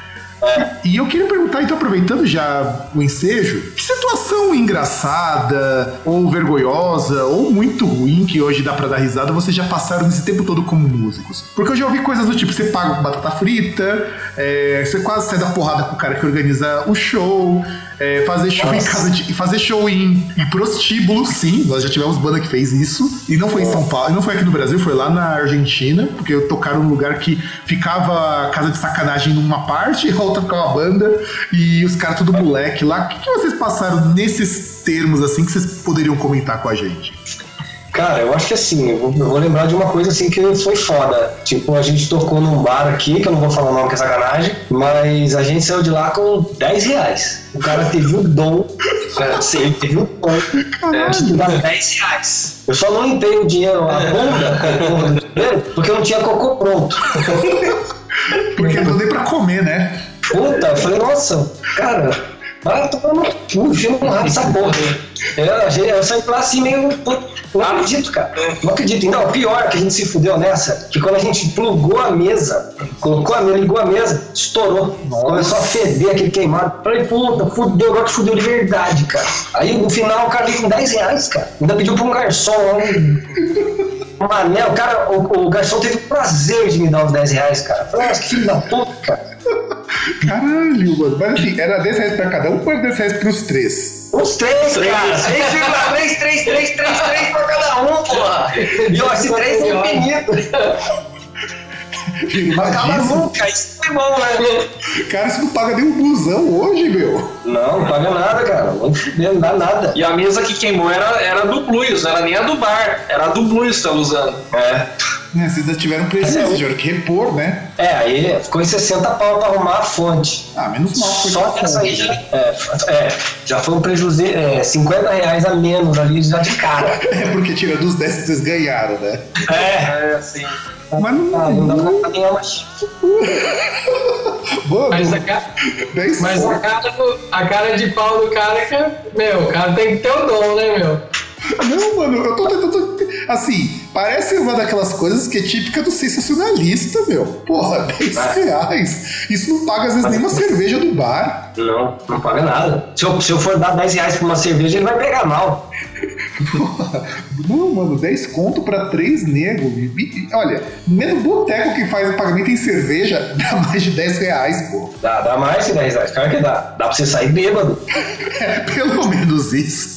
E eu queria perguntar, então, aproveitando já o ensejo, que situação engraçada, ou vergonhosa, ou muito ruim, que hoje dá pra dar risada, vocês já passaram nesse tempo todo como músicos? Porque eu já ouvi coisas do tipo, você paga com batata frita, é, você quase sai da porrada com o cara que organiza o show, é, fazer show em casa de, fazer show em, em prostíbulo, sim, nós já tivemos banda que fez isso, e não foi em São Paulo, não foi aqui no Brasil, foi lá na Argentina, porque tocaram num lugar que ficava casa de sacanagem numa parte e a outra ficava a banda, e os caras tudo moleque lá. O que, que vocês passaram nesses termos assim que vocês poderiam comentar com a gente? Cara, eu acho que assim, eu vou, eu vou lembrar de uma coisa assim que foi foda. Tipo, a gente tocou num bar aqui, que eu não vou falar o nome que é sacanagem, mas a gente saiu de lá com 10 reais. O cara teve o dom, é, sim, ele teve o dom é, de dar 10 reais. Eu só não limpei o dinheiro, a bunda porque eu não tinha cocô pronto. Porque não dei pra comer, né? Puta, eu falei, nossa, cara, vai tomar no cu, enfia no rabo essa porra. Eu, eu saí lá assim meio. Não acredito, cara. Não acredito. Não, pior que a gente se fudeu nessa, que quando a gente plugou a mesa, colocou a mesa, ligou a mesa, estourou. Começou a feder aquele queimado. Falei, puta, fudeu, agora que fudeu de verdade, cara. Aí no final o cara veio com 10 reais, cara. Ainda pediu pra um garçom lá um. Mané, o cara, o, o garçom teve o prazer de me dar os 10 reais, cara. Falei, nossa, que filho da puta, cara. Caralho, mano. Mas assim, era 10 reais pra cada um ou era 10 reais pros três? Os três, cara. 6,3, 3, 3, 3, 3 pra cada um, porra. E ó, esse 3 é infinito. Não acaba nunca, isso é bom, né? Cara, você não paga nem um busão hoje, meu. Não, não paga nada, cara. Não dá nada. E a mesa que queimou era, era do Blues, não era nem a do bar, era a do Blues que tava usando. É. É, vocês ainda tiveram prejuízo, é tiveram que repor, né? É, aí ficou em 60 pau pra arrumar a fonte. Ah, menos mal. Só que essa fonte. aí já, é, é, já foi um prejuízo é, 50 reais a menos ali já de cara. É porque tirando os 10 que vocês ganharam, né? É. É, assim. Mas não. Ah, não dá pra caminhar mais. Mano, Mas a, ca- 10 mas a, cara a cara de pau do cara é que, meu, o cara tem que ter o dom, né, meu? Não, mano, eu tô tentando. Assim, parece uma daquelas coisas que é típica do sensacionalista, meu. Porra, 10 reais. Isso não paga, às vezes, nem uma cerveja do bar. Não, não paga nada. Se eu, se eu for dar 10 reais pra uma cerveja, ele vai pegar mal. Porra, não, mano, 10 conto pra três negros. E- Olha, mesmo boteco que faz o pagamento em cerveja dá mais de 10 reais, pô. Dá, dá mais que 10 reais. Claro que dá. Dá pra você sair bêbado. É pelo menos isso.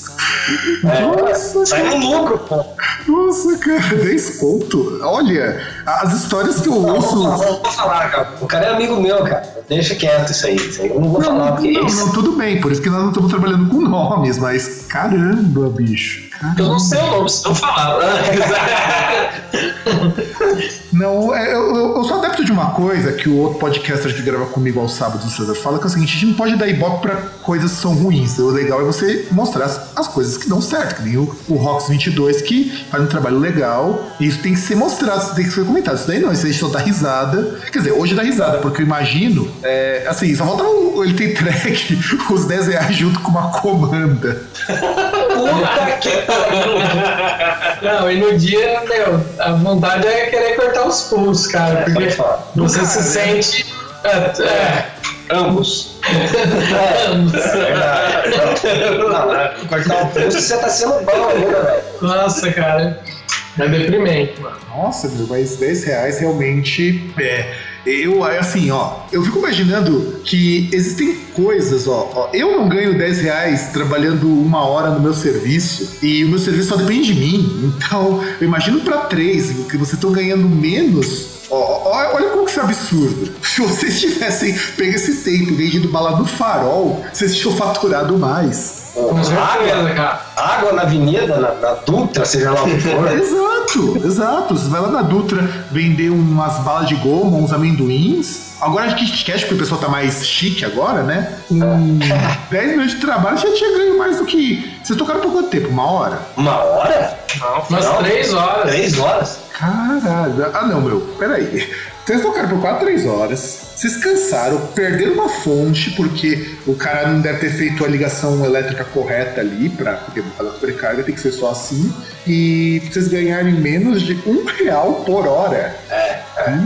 É, Nossa, sai no lucro, pô. Nossa, cara, 10 conto. Olha, as histórias que eu Não, ouço. não, não vou falar, cara. O cara é amigo meu, cara. Deixa quieto isso aí. Isso aí eu não vou Não, falar porque não, isso. não, tudo bem, por isso que nós não estamos trabalhando com nomes, mas caramba, bicho. Eu não sei o nome, se não falar. Não, é, eu, eu- sou adepto de uma coisa que o outro podcaster que grava comigo aos sábados, o César, fala que é o seguinte: a gente não pode dar ibope pra coisas que são ruins. O legal é você mostrar as, as coisas que dão certo, que nem o, o Rox 22 que faz um trabalho legal. E isso tem que ser mostrado, isso tem que ser comentado. Isso daí não, isso a gente só dá risada. Quer dizer, hoje dá risada, porque eu imagino, é, assim, só falta o- ele ter entregue os 10 reais junto com uma comanda. Puta que pariu. Não, e no dia, meu, a vontade é querer cortar os pulsos, cara. É, Porque falar. você se sente. É, é, Ambos. É verdade. Não, não, cortar o pulso, você tá sendo bom ainda, velho. nossa, cara. É deprimente, mano. Nossa, meu, mas 10 reais realmente é. Eu, assim, ó, eu fico imaginando que existem coisas, ó, ó, Eu não ganho 10 reais trabalhando uma hora no meu serviço e o meu serviço só depende de mim. Então, eu imagino pra três, que vocês estão ganhando menos. Ó, olha como que isso é absurdo. Se vocês tivessem pego esse tempo vendido bala no farol, vocês tinham faturado mais. Certeza, cara. Água na avenida, na, na Dutra, seja lá o que for. Exato, exato. Você vai lá na Dutra vender umas balas de goma, uns amendoins. Agora de Kit Kat, porque o pessoal tá mais chique agora, né? Com 10 minutos de trabalho já tinha ganho mais do que. Vocês tocaram por quanto tempo? Uma hora? Uma hora? Umas Não. três horas. Três horas? Caralho. Ah, não, meu. Peraí. Vocês tocaram por 4, 3 horas. Vocês cansaram, perderam uma fonte, porque o cara não deve ter feito a ligação elétrica correta ali, pra, porque a sobrecarga tem que ser só assim. E vocês ganharem menos de um real por hora. É,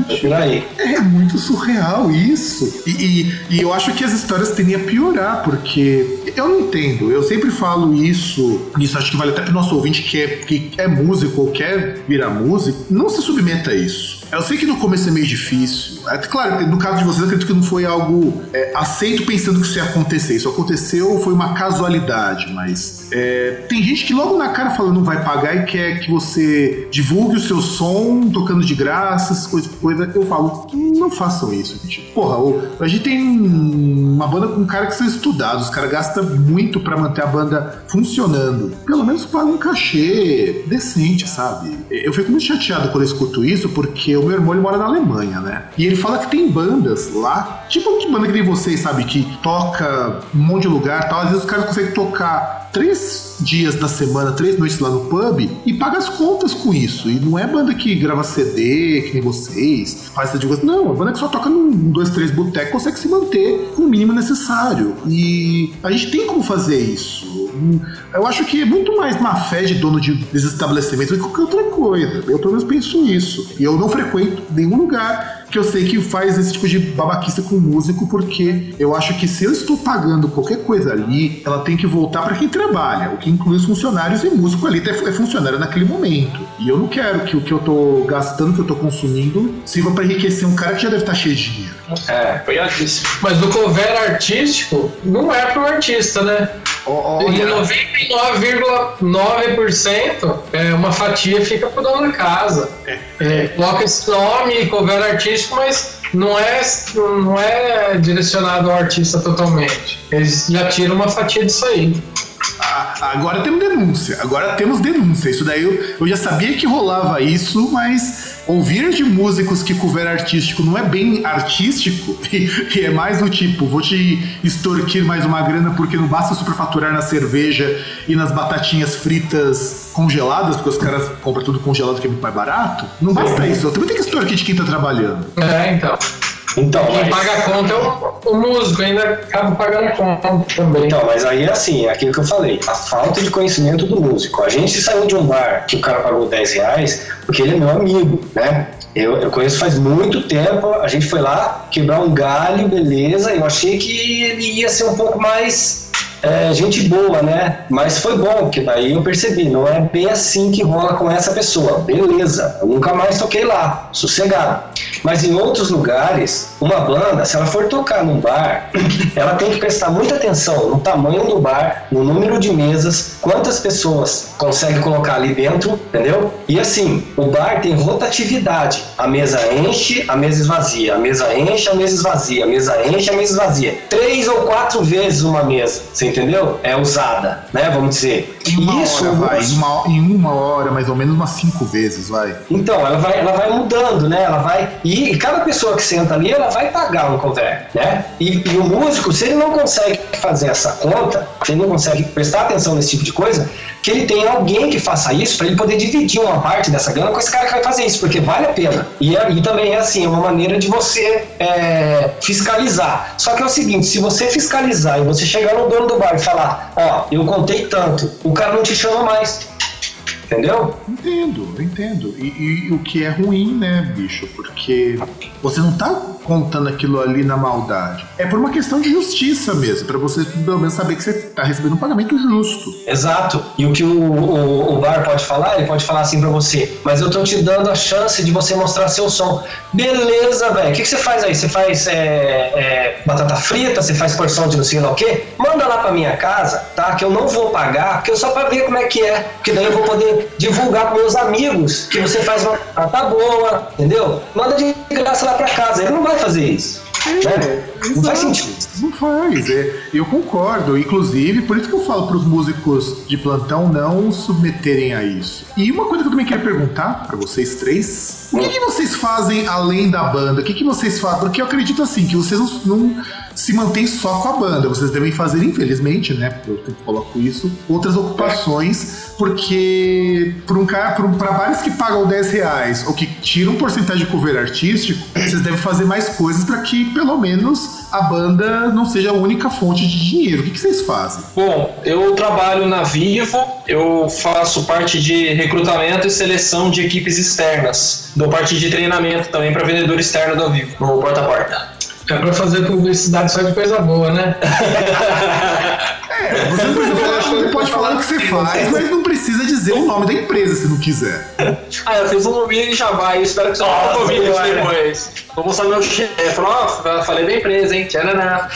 Gente, por aí. É muito surreal isso. E, e- e eu acho que as histórias tendem a piorar, porque eu não entendo. Eu sempre falo isso, isso acho que vale até pro nosso ouvinte que é, que é músico ou quer virar músico. Não se submeta a isso. Eu sei que no começo é meio difícil. É, claro, no caso de vocês, eu acredito que não foi algo é, aceito pensando que isso ia acontecer. Isso aconteceu, foi uma casualidade, mas é, tem gente que logo na cara fala não vai pagar e quer que você divulgue o seu som tocando de graça, coisas, coisa. Eu falo, "Hum, não façam isso, gente. Porra, a gente tem um- uma banda com cara que são estudados, os caras gastam muito pra manter a banda funcionando. Pelo menos paga um cachê decente, sabe? Eu fico muito chateado quando eu escuto isso, porque o meu irmão ele mora na Alemanha, né? E ele fala que tem bandas lá, tipo que banda que nem vocês, sabe? Que toca um monte de lugar tal. Às vezes os caras conseguem tocar três dias da semana, três noites lá no pub e paga as contas com isso. E não é banda que grava CD, que nem vocês, faz essa divulgação. Não, é banda que só toca num dois, três botecos, consegue se manter com o mínimo necessário. E a gente tem como fazer isso. Eu acho que é muito mais má fé de dono de, desses estabelecimentos do que qualquer outra coisa. Eu pelo menos penso isso. E eu não frequento nenhum lugar que eu sei que faz esse tipo de babaquice com o músico, porque eu acho que se eu estou pagando qualquer coisa ali, ela tem que voltar para quem trabalha, o que inclui os funcionários e músico ali é é funcionário naquele momento. E eu não quero que o que eu tô gastando, que eu tô consumindo, sirva para enriquecer um cara que já deve estar cheio de dinheiro. É, foi altíssimo. Mas o cover artístico não é pro artista, né? E Olha, 99,9% é uma fatia fica pro dono da casa. É, coloca esse nome, cover artístico, mas não é, não é direcionado ao artista totalmente. Eles já tiram uma fatia disso aí. agora temos denúncia, agora temos denúncia. Isso daí eu, eu já sabia que rolava isso, mas ouvir de músicos que cover artístico não é bem artístico e, é mais do tipo, vou te extorquir mais uma grana porque não basta superfaturar na cerveja e nas batatinhas fritas congeladas, porque os caras compram tudo congelado que é muito mais barato. Não basta isso, eu também tenho que extorquir de quem tá trabalhando. É, então. Então, Quem mas, paga a conta é o, o músico, ainda acaba pagando a conta também. então, mas aí é assim, é aquilo que eu falei, a falta de conhecimento do músico. A gente saiu de um bar que o cara pagou 10 reais porque ele é meu amigo, né? Eu, eu conheço faz muito tempo, a gente foi lá quebrar um galho, beleza. Eu achei que ele ia ser um pouco mais é, gente boa, né? Mas foi bom, porque daí eu percebi, não é bem assim que rola com essa pessoa. Beleza, eu nunca mais toquei lá, sossegado. Mas em outros lugares, uma banda, se ela for tocar num bar, ela tem que prestar muita atenção no tamanho do bar, no número de mesas, quantas pessoas consegue colocar ali dentro, entendeu? E assim, o bar tem rotatividade. A mesa enche, a mesa esvazia. A mesa enche, a mesa esvazia. A mesa enche, a mesa esvazia. Três ou quatro vezes uma mesa, você entendeu? É usada, né? Vamos dizer. Em uma Isso, hora, vai. Em uma, em uma hora, mais ou menos umas cinco vezes, vai. então, ela vai, ela vai mudando, né? Ela vai. E, e cada pessoa que senta ali, ela vai pagar um cover, né? E, e o músico, se ele não consegue fazer essa conta, se ele não consegue prestar atenção nesse tipo de coisa, que ele tenha alguém que faça isso para ele poder dividir uma parte dessa grana com esse cara que vai fazer isso, porque vale a pena. E, é- e também é assim, é uma maneira de você é, fiscalizar. Só que é o seguinte, se você fiscalizar e você chegar no dono do bar e falar, ó, eu contei tanto, o cara não te chama mais. Entendeu? Entendo, entendo. E, e o que é ruim, né, bicho? Porque você não tá contando aquilo ali na maldade. É por uma questão de justiça mesmo, pra você pelo menos saber que você tá recebendo um pagamento justo. Exato. E o que o, o, o bar pode falar, ele pode falar assim pra você, mas eu tô te dando a chance de você mostrar seu som. Beleza, velho. O que, que você faz aí? Você faz é, é, batata frita, você faz porção de não sei lá o quê? Manda lá pra minha casa, tá? Que eu não vou pagar, porque eu só pra ver como é que é. Porque daí eu vou poder divulgar pros meus amigos que você faz uma batata boa, entendeu? Manda de graça lá pra casa. Ele não vai fazer isso. Né? Não faz sentido. Não faz, é, eu concordo. Inclusive, por isso que eu falo pros músicos de plantão não submeterem a isso. E uma coisa que eu também queria perguntar pra vocês três: o que, que vocês fazem além da banda? O que, que vocês fazem? Porque eu acredito assim, que vocês não, não se mantêm só com a banda. Vocês devem fazer, infelizmente, né? Eu sempre coloco isso, outras ocupações, porque por um cara, um, pra bares que pagam 10 reais ou que tiram porcentagem de cover artístico, vocês devem fazer mais coisas pra que pelo menos a banda não seja a única fonte de dinheiro. O que, que vocês fazem? Bom, eu trabalho na Vivo, eu faço parte de recrutamento e seleção de equipes externas. Dou parte de treinamento também para vendedor externo da Vivo, no porta a porta. É pra fazer publicidade só de coisa boa, né? É, você não precisa falar, você pode falar o que você faz, mas não precisa dizer o nome da empresa se não quiser. Ah, eu fiz um mini jabá e espero que você não senhora. depois. Vou mostrar meu chefe. Ó, falei da empresa, hein? Tchananá.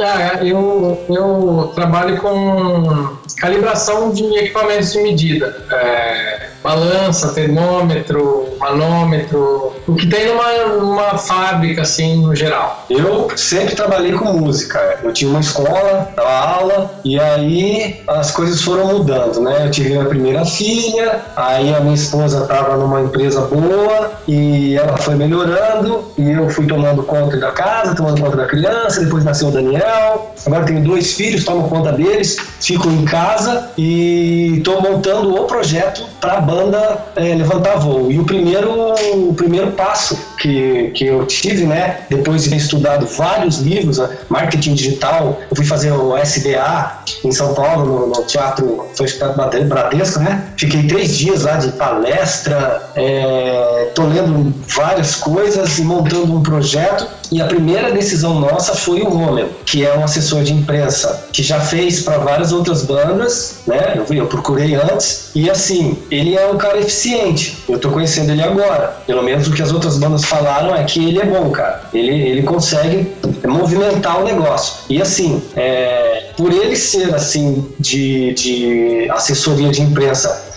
Ah, eu, eu trabalho com calibração de equipamentos de medida. É, balança, termômetro, manômetro, o que tem numa, numa fábrica, assim, no geral? Eu sempre trabalhei com música. Eu tinha uma escola, dava aula, e aí as coisas foram mudando, né? Eu tive minha primeira filha, aí a minha esposa estava numa empresa boa e ela foi melhorando, e eu fui tomando conta da casa, tomando conta da criança, depois nasceu o Daniel. Agora tenho dois filhos, tomo conta deles, fico em casa e estou montando o projeto para a banda é, levantar voo. E o primeiro, o primeiro passo que, que eu tive, né, depois de ter estudado vários livros, né, marketing digital, eu fui fazer o SBA em São Paulo, no, no Teatro foi Teatro Bradesco, né? Fiquei três dias lá de palestra, é, tô lendo várias coisas e montando um projeto. E a primeira decisão nossa foi o Romeu, que é um assessor de imprensa que já fez para várias outras bandas, né? Eu, eu procurei antes. E assim, ele é um cara eficiente. Eu tô conhecendo ele agora. Pelo menos o que as outras bandas falaram é que ele é bom, cara. Ele, ele consegue movimentar o negócio. E assim, é, por ele ser assim de, de assessoria de imprensa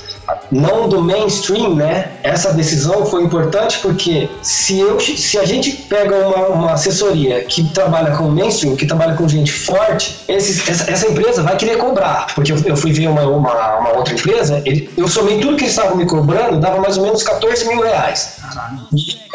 não do mainstream, né? Essa decisão foi importante porque se, eu, se a gente pega uma, uma assessoria que trabalha com mainstream, que trabalha com gente forte, essa, essa, empresa vai querer cobrar. Porque eu, eu fui ver uma, uma, uma outra empresa, ele, eu somei tudo que eles estavam me cobrando, dava mais ou menos 14 mil reais.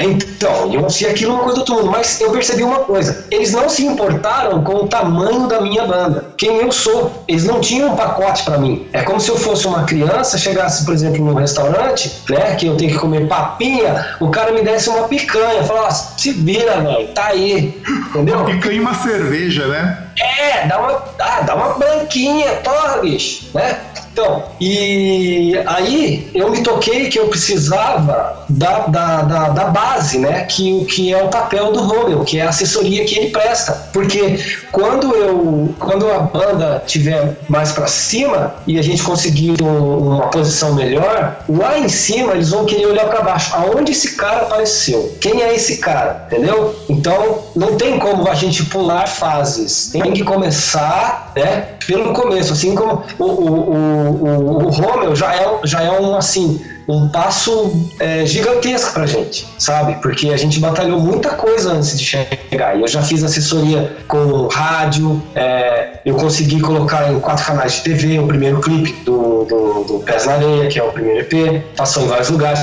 Então, eu sei aquilo uma coisa do mundo, mas eu percebi uma coisa: eles não se importaram com o tamanho da minha banda, quem eu sou. Eles não tinham um pacote para mim. É como se eu fosse uma criança, chegasse, por exemplo, num restaurante, né, que eu tenho que comer papinha, o cara me desse uma picanha, falasse: se vira, velho, tá aí. Entendeu? Uma picanha e uma cerveja, né? É, dá uma, ah, dá uma branquinha, porra, bicho, né? Então, e aí eu me toquei que eu precisava da, da, da, da, base, né? Que, que é o papel do Romeu, que é a assessoria que ele presta. Porque quando eu quando a banda tiver mais para cima e a gente conseguir uma posição melhor, lá em cima eles vão querer olhar para baixo. Aonde esse cara apareceu? Quem é esse cara? Entendeu? Então não tem como a gente pular fases. Tem que começar, né? Pelo começo, assim como o, o, o o, o já é, já é um assim um passo é, gigantesco pra gente, sabe? Porque a gente batalhou muita coisa antes de chegar. Eu já fiz assessoria com rádio, é, eu consegui colocar em quatro canais de TV o primeiro clipe do, do, do Pés na Areia, que é o primeiro EP, passou em vários lugares.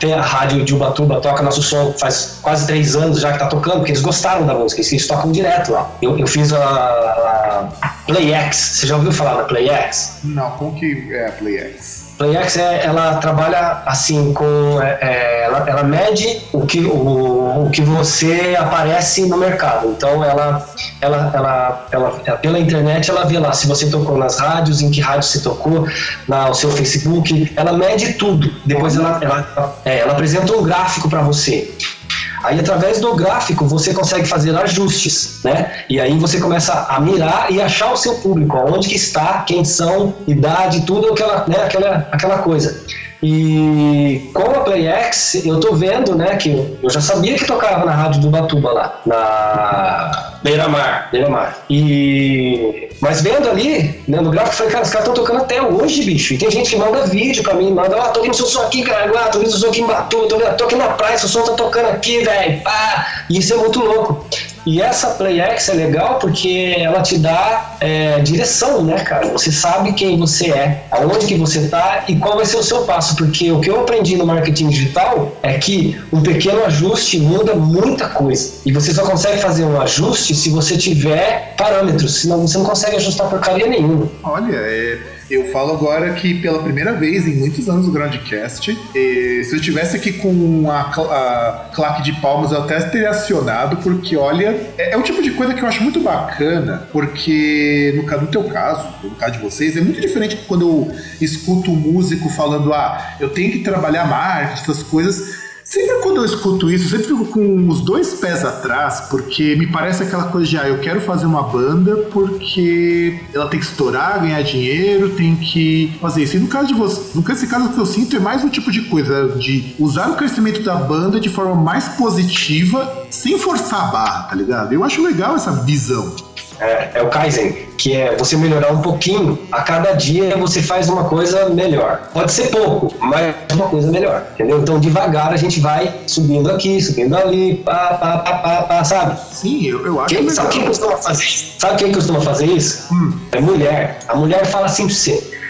Tem a rádio de Ubatuba, toca nosso som faz quase três anos já que tá tocando, porque eles gostaram da música, eles tocam direto lá. Eu, eu fiz a, a PlayX, você já ouviu falar da PlayX? Não, como que é a PlayX? PlayX é, ela trabalha assim com é, é, ela, ela, mede o que o, o que você aparece no mercado. Então ela, ela, ela, ela pela internet ela vê lá se você tocou nas rádios, em que rádio você tocou, na, no seu Facebook, ela mede tudo. Depois ela, ela, é, ela apresenta um gráfico para você. Aí, através do gráfico, você consegue fazer ajustes, né? E aí você começa a mirar e achar o seu público, onde que está, quem são, idade, tudo aquela, né, aquela, aquela coisa. E com a PlayX, eu tô vendo, né, que eu já sabia que tocava na rádio do Batuba lá, na Beira Mar, Beira Mar. E mas vendo ali, né, no gráfico, eu falei, cara, os caras estão tocando até hoje, bicho. E tem gente que manda vídeo pra mim, manda, oh, tô ouvindo seu som aqui, cara, tô ouvindo seu som aqui em Batu, tô, tô aqui na praia, seu som tá tocando aqui, velho. E isso é muito louco. E essa PlayX é legal porque ela te dá é, direção, né, cara? Você sabe quem você é, aonde que você tá e qual vai ser o seu passo. Porque o que eu aprendi no marketing digital é que um pequeno ajuste muda muita coisa. E você só consegue fazer um ajuste se você tiver parâmetros, senão você não consegue ajustar porcaria nenhuma. Olha, é eu falo agora que pela primeira vez em muitos anos do Groundcast, se eu estivesse aqui com a, a claque de palmas, eu até teria acionado, porque olha, é, é um tipo de coisa que eu acho muito bacana, porque no, no teu caso, no caso de vocês, é muito diferente quando eu escuto um músico falando, ah, eu tenho que trabalhar marketing, essas coisas Sempre quando eu escuto isso, eu sempre fico com os dois pés atrás, porque me parece aquela coisa de, ah, eu quero fazer uma banda porque ela tem que estourar, ganhar dinheiro, tem que fazer isso. E no caso de você, no caso, caso que eu sinto é mais um tipo de coisa, de usar o crescimento da banda de forma mais positiva, sem forçar a barra, tá ligado? Eu acho legal essa visão. É, é o Kaizen, que é você melhorar um pouquinho. A cada dia você faz uma coisa melhor. Pode ser pouco, mas uma coisa melhor, entendeu? Então devagar a gente vai subindo aqui, subindo ali, pá, pá, pá, pá, pá sabe? Sim, eu, eu acho Quem, legal. sabe quem costuma fazer isso? Sabe quem costuma fazer isso? Hum. É mulher. A mulher fala assim pra você.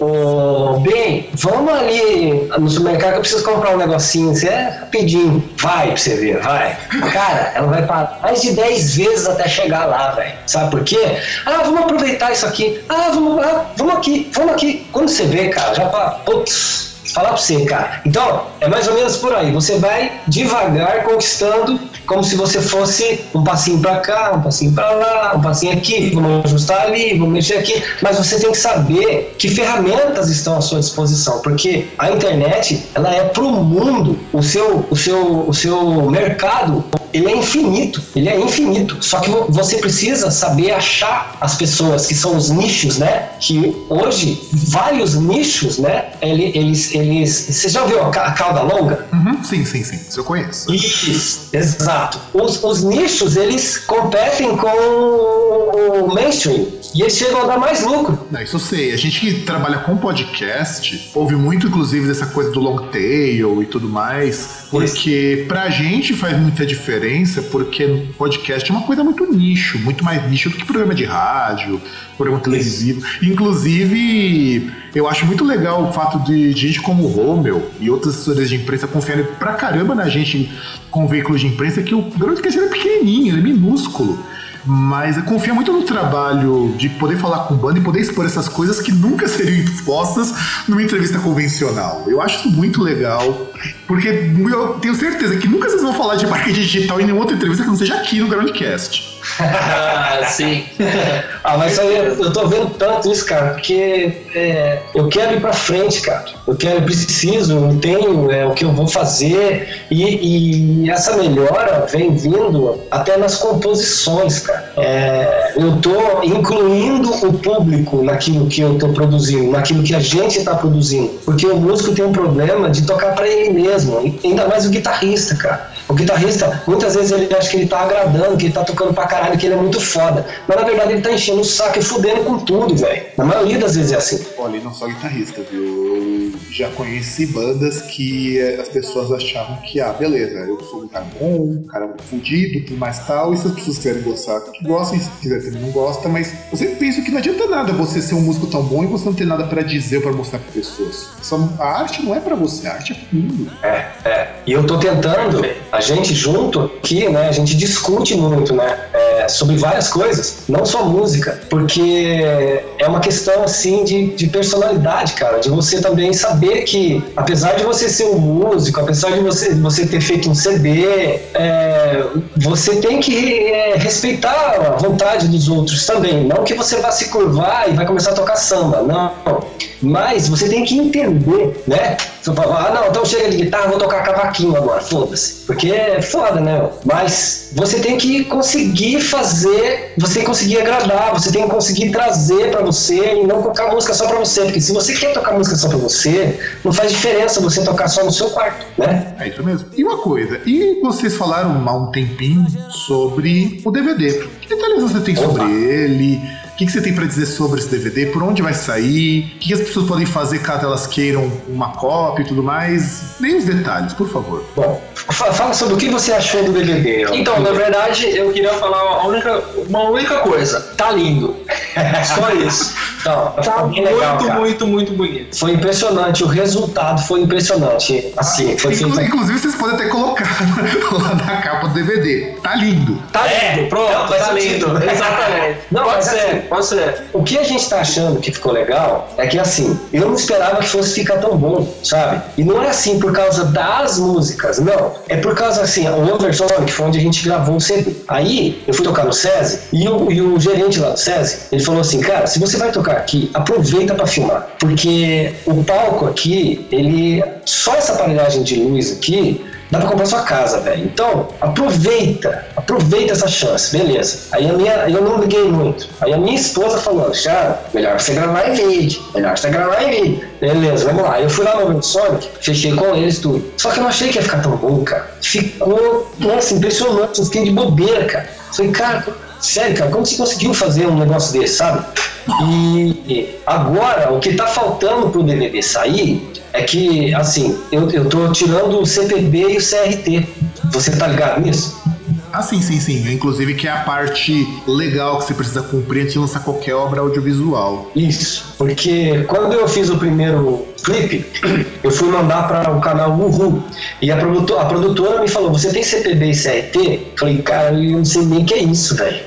Ô, bem, vamos ali no supermercado que eu preciso comprar um negocinho. Você é rapidinho. Vai pra você ver, vai. Cara, ela vai parar mais de 10 vezes até chegar lá, velho. Sabe por quê? Ah, vamos aproveitar isso aqui. Ah, vamos, ah, vamos aqui, vamos aqui. Quando você vê, cara, já fala, putz, falar pra você, cara. Então, é mais ou menos por aí. Você vai devagar conquistando, como se você fosse um passinho pra cá, um passinho pra lá, um passinho aqui, vamos ajustar ali, vamos mexer aqui. Mas você tem que saber que ferramentas estão à sua disposição, porque a internet, ela é pro mundo. O seu, o seu, o seu mercado, ele é infinito. Ele é infinito. Só que vo- você precisa saber achar as pessoas que são os nichos, né? Que hoje vários nichos, né? Ele- Eles, eles. Você já viu a a cauda longa? Uhum, sim, sim, sim. Isso eu conheço. Isso, exato. Os, os nichos, eles competem com o mainstream. E eles chegam a dar mais lucro. Não, isso eu sei. A gente que trabalha com podcast ouve muito, inclusive, dessa coisa do long tail e tudo mais, porque pra gente faz muita diferença, porque podcast é uma coisa muito nicho, muito mais nicho do que programa de rádio, programa televisivo. Inclusive, eu acho muito legal o fato de gente como o Rommel e outras assessorias de imprensa confiarem pra caramba na gente com veículos de imprensa, que o broadcast ele é pequenininho, ele é minúsculo. Mas eu confio muito no trabalho de poder falar com banda e poder expor essas coisas que nunca seriam expostas numa entrevista convencional. Eu acho isso muito legal, porque eu tenho certeza que nunca vocês vão falar de marketing digital em nenhuma outra entrevista que não seja aqui no Groundcast. Ah, sim. Ah, mas eu eu tô vendo tanto isso, cara, porque é, eu quero ir pra frente, cara. Eu quero, eu preciso, eu tenho é, o que eu vou fazer e, e essa melhora vem vindo até nas composições, cara. É, eu tô incluindo o público naquilo que eu tô produzindo, naquilo que a gente tá produzindo, porque o músico tem um problema de tocar pra ele mesmo, ainda mais o guitarrista, cara. O guitarrista, muitas vezes ele acha que ele tá agradando, que ele tá tocando pra caralho, que ele é muito foda. Mas na verdade ele tá enchendo o saco e fudendo com tudo, velho. Na maioria das vezes é assim. Olha, não só guitarrista, viu? Já conheci bandas que eh, as pessoas achavam que, ah, beleza, eu sou um cara bom, um cara fudido, tudo mais tal, e se as pessoas quiserem gostar, que gostem, se quiser também não gosta, mas eu sempre penso que não adianta nada você ser um músico tão bom e você não ter nada pra dizer ou pra mostrar pra pessoas. Só, a arte não é pra você, a arte é pro mundo. É, é. E eu tô tentando, a gente junto aqui, né, a gente discute muito, né, é, sobre várias coisas, não só música, porque é uma questão, assim, de, de personalidade, cara, de você também saber que, apesar de você ser um músico, apesar de você, você ter feito um CD, é, você tem que é, respeitar a vontade dos outros também, não que você vá se curvar e vai começar a tocar samba, não. Mas você tem que entender, né? Você fala, ah, não, então chega de guitarra, vou tocar cavaquinho agora, foda-se. Porque é foda, né? Mas você tem que conseguir fazer, você tem que conseguir agradar, você tem que conseguir trazer pra você e não colocar música só pra você. Porque se você quer tocar música só pra você, não faz diferença você tocar só no seu quarto, né? É isso mesmo. E uma coisa, e vocês falaram há um tempinho sobre o DVD. Que detalhes você tem sobre Opa. ele? O que, que você tem pra dizer sobre esse DVD? Por onde vai sair? O que, que as pessoas podem fazer caso elas queiram uma cópia e tudo mais? Dê os detalhes, por favor. Bom, fa- fala sobre o que você achou do DVD. Então, na verdade, eu queria falar a única, uma única coisa. Tá lindo. Só isso. Não, Tá bem legal, muito, muito, muito bonito. Foi impressionante, o resultado foi impressionante. Assim, foi Inclu- feito. Inclusive, vocês podem até colocar lá na capa do DVD. Tá lindo. Tá lindo, pronto, não, tá sentido. lindo. Exatamente. Não, pode mas ser, assim, pode ser. O que a gente tá achando que ficou legal é que assim, eu não esperava que fosse ficar tão bom, sabe? E não é assim por causa das músicas, não. É por causa assim, o Oversonic foi onde a gente gravou o CD. Aí eu fui tocar no SESI e o, e o gerente lá do SESI, ele falou assim, cara, se você vai tocar aqui, aproveita pra filmar. Porque o palco aqui, ele. Só essa aparelhagem de luz aqui dá pra comprar sua casa, velho. Então, aproveita, aproveita essa chance, beleza. Aí a minha, eu não liguei muito. Aí a minha esposa falou, Chara, melhor você gravar em vídeo, melhor você gravar em vídeo. Beleza, vamos lá. Eu fui lá no Sonic, fechei com eles tudo. Só que eu não achei que ia ficar tão bom, cara. Ficou, nossa, impressionante. Eu fiquei de bobeira, cara. Falei, cara, sério, cara, como você conseguiu fazer um negócio desse, sabe? E agora, o que tá faltando pro DVD sair é que, assim, eu, eu tô tirando o CPB e o CRT. Você tá ligado nisso? Ah, sim, sim, sim. Inclusive que é a parte legal que você precisa cumprir antes de lançar qualquer obra audiovisual. Isso, porque quando eu fiz o primeiro clipe, eu fui mandar para o canal Uhu e a, produtora, a produtora me falou: Você tem CPB e CRT? Falei, cara, eu não sei nem o que é isso, velho.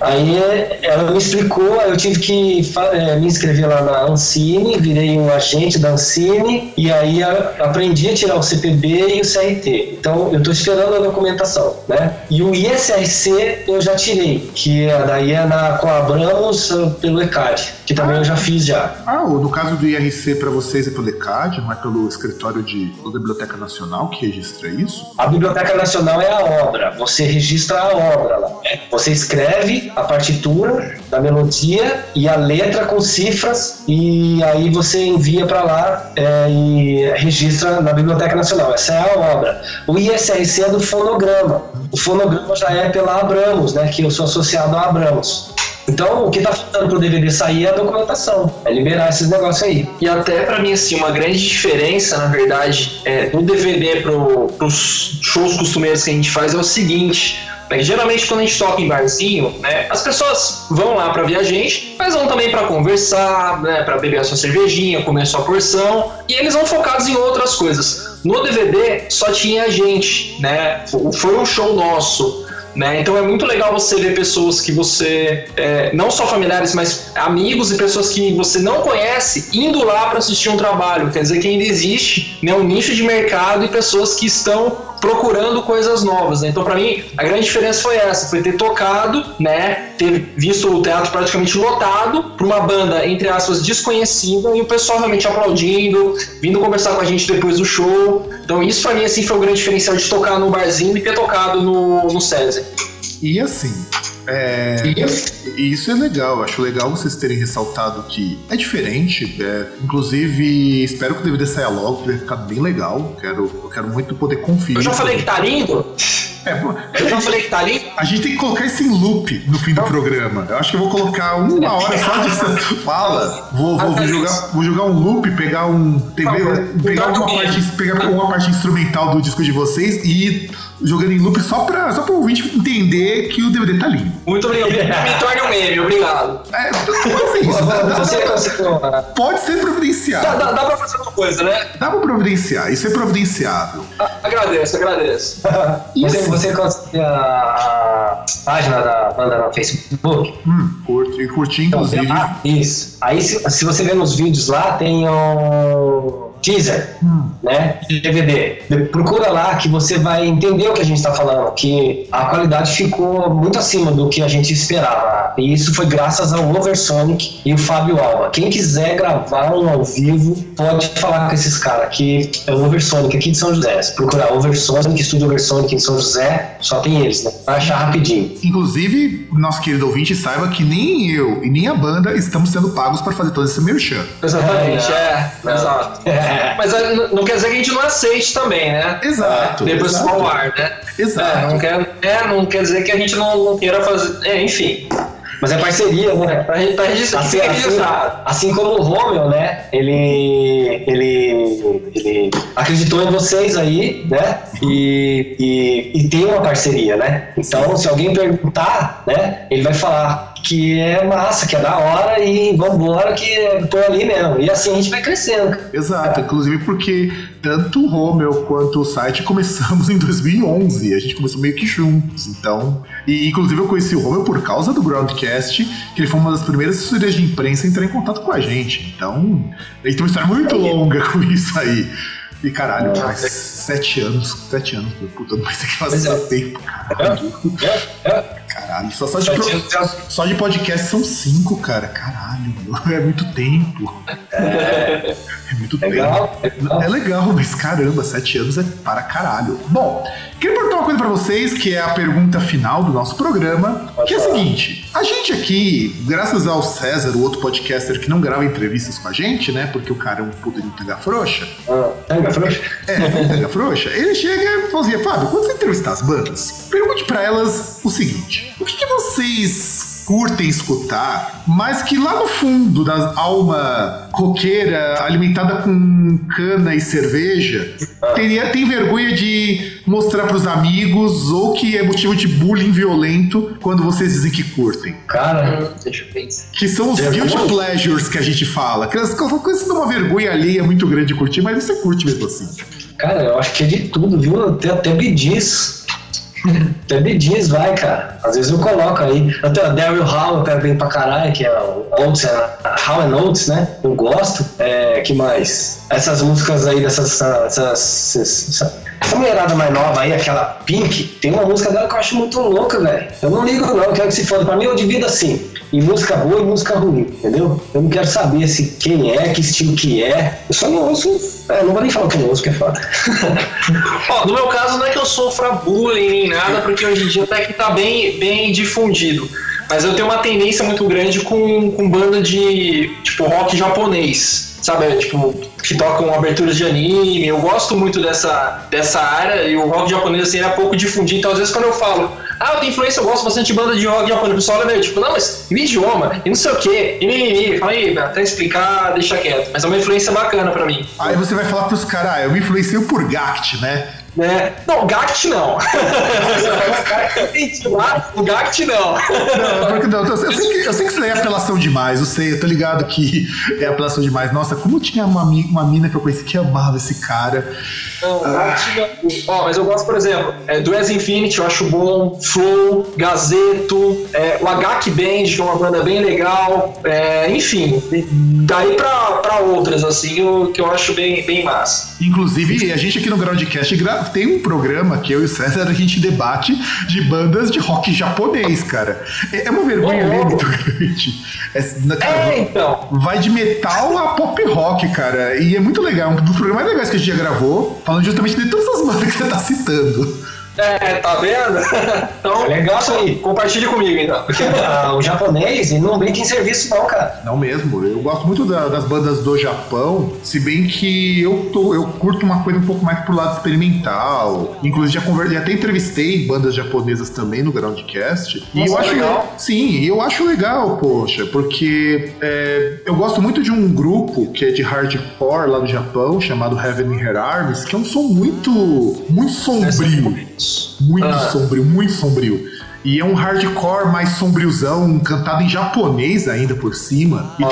Aí ela me explicou, aí eu tive que é, me inscrever lá na Ancine, virei um agente da Ancine e aí aprendi a tirar o CPB e o CRT. Então eu estou esperando a documentação, né? E o ISRC eu já tirei, que é, daí é na, com a Abramos pelo ECAD, que também ah. eu já fiz já. Ah, no caso do IRC para vocês é pelo ECAD, não é pelo escritório de, da Biblioteca Nacional que registra isso? A Biblioteca Nacional é a obra, você registra a obra lá. Né? Você escreve a partitura da melodia e a letra com cifras e aí você envia para lá é, e registra na Biblioteca Nacional. Essa é a obra. O ISRC é do fonograma. O fonograma já é pela Abramos, né? Que eu sou associado a Abramos. Então, o que tá faltando pro DVD sair é a documentação, é liberar esses negócios aí. E até para mim, assim, uma grande diferença, na verdade, é, do DVD pro, pros shows costumeiros que a gente faz é o seguinte: Geralmente, quando a gente toca em barzinho, né, as pessoas vão lá para ver a gente, mas vão também para conversar, né, para beber a sua cervejinha, comer a sua porção, e eles vão focados em outras coisas. No DVD só tinha a gente, né? Foi um show nosso. Né? Então é muito legal você ver pessoas que você, é, não só familiares, mas amigos e pessoas que você não conhece indo lá para assistir um trabalho. Quer dizer que ainda existe né, um nicho de mercado e pessoas que estão procurando coisas novas. Né? Então, para mim, a grande diferença foi essa: foi ter tocado, né, ter visto o teatro praticamente lotado para uma banda entre aspas desconhecida e o pessoal realmente aplaudindo, vindo conversar com a gente depois do show. Então, isso para mim assim foi o grande diferencial de tocar no barzinho e ter tocado no, no César. E assim, é, isso é legal, acho legal vocês terem ressaltado que é diferente. É, inclusive, espero que o DVD saia logo, porque vai ficar bem legal. Quero, eu quero muito poder conferir. Eu já falei que tá lindo? É, eu já falei que tá lindo? A gente tem que colocar isso em loop no fim do programa. Eu acho que eu vou colocar uma hora só de fala. Vou, vou, vou, jogar, vou jogar um loop, pegar um. Pegar, pegar, uma parte, pegar uma parte instrumental do disco de vocês e jogando em loop só pra, só pra o ouvinte entender que o DVD tá lindo. Muito obrigado. Me torne um meme, obrigado. É, pode ser isso. pode ser providenciado. Dá, dá, dá pra fazer uma coisa, né? Dá pra providenciar, isso é providenciável. Ah, agradeço, agradeço. Você consegue a, a, página da banda no Facebook? Hum, curti, curti inclusive. Então, ah, isso. Aí se, se você ver nos vídeos lá, tem um teaser, hum. né? DVD. Procura lá que você vai entender o que a gente está falando, que a qualidade ficou muito acima do que a gente esperava. E isso foi graças ao Oversonic e o Fábio Alba. Quem quiser gravar um ao vivo, pode falar com esses caras, que é o Oversonic aqui de São José. Se procurar Oversonic, Estúdio Oversonic em São José, só tem eles, né? Vai achar rapidinho. Inclusive, nosso querido ouvinte saiba que nem eu e nem a banda estamos sendo pagos para fazer todo esse merchan. Exatamente, é. é. Exato. É. Mas é, não quer dizer que a gente não aceite também, né? Exato. Depois exato. ao ar, né? Exato. É, não, quer, é, não quer dizer que a gente não, não queira fazer. É, enfim. Mas é parceria, né? Pra, pra registrar, assim, assim, assim, como o Romeu, né? Ele, ele, ele acreditou em vocês aí, né? E, e, e tem uma parceria, né? Então, se alguém perguntar, né? Ele vai falar que é massa, que é da hora e vambora que tô ali mesmo. E assim a gente vai crescendo. Exato, inclusive porque tanto o Romeu quanto o site começamos em 2011. A gente começou meio que juntos, então... E inclusive eu conheci o Romeu por causa do Groundcast, que ele foi uma das primeiras assessorias de imprensa a entrar em contato com a gente. Então, ele tem uma história muito longa com isso aí. E caralho, faz sete anos, sete anos, puta, não vai ser que faz é. tempo, caralho. É, é, é. Caralho, só, só, de, pro, só de podcast são cinco, cara, caralho. caralho, meu, é muito tempo. É, muito Legal, tempo. legal. É legal, mas caramba, sete anos é para caralho. Bom, queria perguntar uma coisa pra vocês, que é a pergunta final do nosso programa, que é a seguinte: a gente aqui, graças ao César, o outro podcaster que não grava entrevistas com a gente, né? Porque o cara é um puta de um pega frouxa. Ah, pega, frouxa. É, um pega frouxa. Ele chega e fala assim: Fábio, quando você entrevistar as bandas, pergunte pra elas o seguinte: o que, que vocês curtem escutar, mas que lá no fundo da alma roqueira, alimentada com cana e cerveja, teria, tem vergonha de mostrar pros amigos ou que é motivo de bullying violento quando vocês dizem que curtem? Cara, Deixa eu pensar. Que são os guilty pleasures que a gente fala. Que as coisas dão uma vergonha alheia muito grande de curtir, mas você curte mesmo assim. cara, eu acho que é de tudo, viu? Até, até bidiz. Até bidiz vai, cara. Às vezes eu coloco aí. Até o Daryl Hall eu quero bem pra caralho, que é o Oates, é, Hall and Oates, né? Eu gosto. É, que mais? Essas músicas aí dessas. Essas, essas, essa mulherada mais nova aí, aquela Pink, tem uma música dela que eu acho muito louca, velho. Eu não ligo, não, eu quero que se foda. Pra mim eu divido assim. E música boa e música ruim, entendeu? Eu não quero saber se quem é, que estilo que é. Eu só não ouço. É, não vou nem falar o que eu ouço, que é foda. Ó, no meu caso não é que eu sofra bullying nem nada, porque hoje em dia até que tá bem, bem difundido. Mas eu tenho uma tendência muito grande com, com banda de tipo rock japonês. Sabe, tipo, que tocam aberturas de anime. Eu gosto muito dessa, dessa área e o rock japonês assim é pouco difundido. Então, às vezes, quando eu falo, ah, eu tenho influência, eu gosto bastante de banda de rock japonês, o pessoal olha meio tipo, não, mas e idioma? E não sei o quê, e mimimi. Fala aí, até explicar, deixa quieto. Mas é uma influência bacana pra mim. Aí você vai falar pros caras, ah, eu me influencio por Gact, né? Né? Não, Gact não. o Gact não. Não, porque não, eu, sei que, eu sei que isso aí é apelação demais, eu sei, eu tô ligado que é apelação demais. Nossa, como tinha uma, uma mina que eu conheci que amava esse cara. Não, Gact não. Ó, mas eu gosto, por exemplo, é, do As Infinity, eu acho bom. Flow, Gazeto, é, o HQ Band, que é uma banda bem legal. é, enfim, daí pra, pra outras, assim, eu, que eu acho bem, bem massa. Inclusive, a gente aqui no Groundcast tem um programa que eu e o César a gente debate de bandas de rock japonês, cara. É é uma vergonha louco. muito grande. É, cara, É, então. Vai de metal a pop rock, cara. E é muito legal. Um dos programas mais legais que a gente já gravou, falando justamente de todas as bandas que você tá citando. É, tá vendo? Então, Legal isso aí. compartilhe comigo, então. Porque ah, o japonês ele não brinca em serviço, não, cara. Não mesmo, eu gosto muito da- das bandas do Japão, se bem que eu, tô, eu curto uma coisa um pouco mais pro lado experimental. Inclusive, já, conver, já até entrevistei bandas japonesas também no Groundcast. E Nossa, eu acho legal. Sim, e eu acho legal, poxa, porque é, eu gosto muito de um grupo que é de hardcore lá do Japão, chamado Heaven in Her Arms, que é um som muito, muito sombrio. Muito Ah. sombrio, muito sombrio. E é um hardcore mais sombriozão, cantado em japonês ainda por cima. Tem-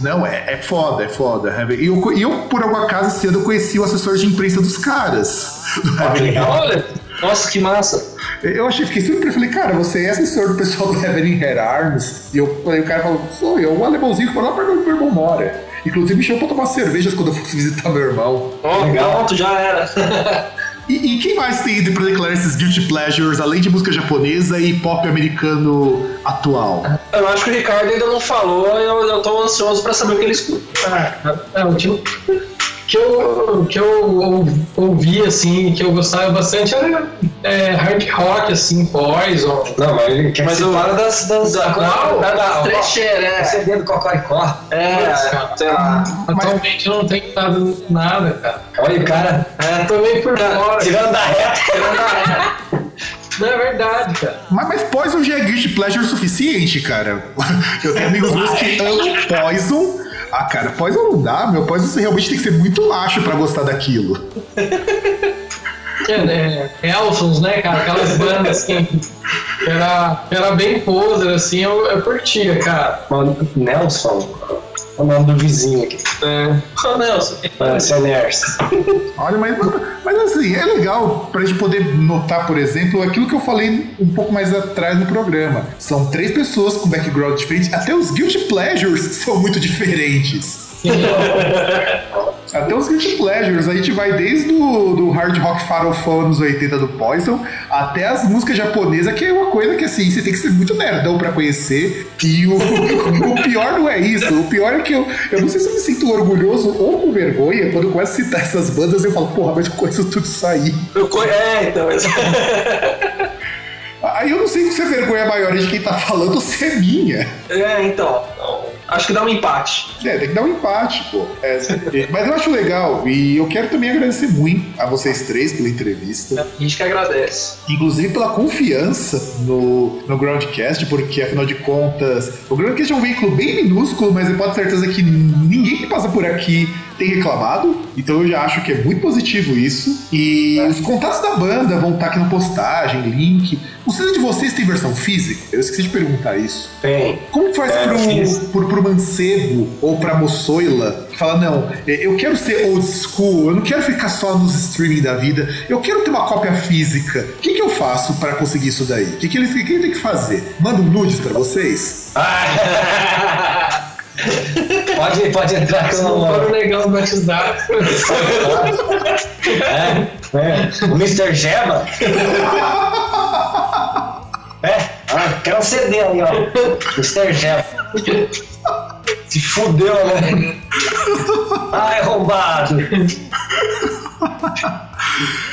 não, é, é foda, é foda. E eu, eu, por alguma casa, cedo eu conheci o assessor de imprensa dos caras. Do Her Olha, nossa, que massa. eu achei, fiquei super eu falei, cara, você é assessor do pessoal do Heaven Her Arms? E eu, aí o cara falou, sou eu, o alemãozinho que foi lá pra meu irmão mora. Inclusive me chamou pra tomar cervejas quando eu fosse visitar meu irmão. Ó, Legal. pronto, já era. E, e quem mais tem pra declarar esses guilty pleasures, além de música japonesa e pop americano atual? Eu acho que o Ricardo ainda não falou, eu, eu tô ansioso pra saber o que ele escuta. É, o que, que eu, que eu ou- ouvi, assim, que eu gostava bastante era é, hard rock, assim, Poison. Não, mas Mas você eu- fala das... das Da, não, da, da é. CD do Cocoricó. É, sei lá. Atualmente não tem nada, nada, cara. Olha o cara É, tô meio por fora. tirando da reta. Não é verdade, cara. Mas, mas Poison já é guilty pleasure suficiente, cara. Eu tenho amigos meus que amam Poison. Ah, cara, Poison não dá, meu. Poison você realmente tem que ser muito macho pra gostar daquilo. É, é, Elsons, né, cara? Aquelas bandas assim, que era, era bem poser, assim, eu, eu curtia, cara. Mano, Nelson. O nome do vizinho aqui. É. Ô, Nelson. Parece Ners. Olha, mas, mas assim, é legal pra gente poder notar, por exemplo, aquilo que eu falei um pouco mais atrás no programa. São três pessoas com background diferente, até os guilty pleasures são muito diferentes. Até os Guilty Pleasures, a gente vai desde o do hard rock farofão anos 80 do Poison até as músicas japonesas, que é uma coisa que assim, você tem que ser muito nerdão pra conhecer. E o, o pior não é isso. O pior é que eu, eu não sei se eu me sinto orgulhoso ou com vergonha quando eu começo a citar essas bandas eu falo, porra, mas eu conheço tudo isso aí. Eu co- É, então. Aí eu não sei se é vergonha maior de quem tá falando ou se é minha. É, então. Acho que dá um empate. É, tem que dar um empate, pô. É, mas eu acho legal e eu quero também agradecer muito a vocês três pela entrevista. A gente que agradece. Inclusive pela confiança no, no Groundcast, porque afinal de contas, o Groundcast é um veículo bem minúsculo, mas eu posso ter certeza que ninguém que passa por aqui tem reclamado, então eu já acho que é muito positivo isso. E os contatos da banda vão estar aqui na postagem, link. O CD de vocês tem versão física? Eu esqueci de perguntar isso. Tem. Como faz É, pro, pro, pro mancebo ou pra moçoila que fala, não, é, eu quero ser old school, eu não quero ficar só nos streaming da vida, eu quero ter uma cópia física. O que, que eu faço pra conseguir isso daí? O que, que, ele, o que ele tem que fazer? Manda um nudes pra vocês? Pode, pode entrar que eu Se não for o negão batizado. É, é. O Mr. Gema? É, ah, quero um CD ali, ó. Mr. Gema. Se fudeu, né? Ai, arrombado.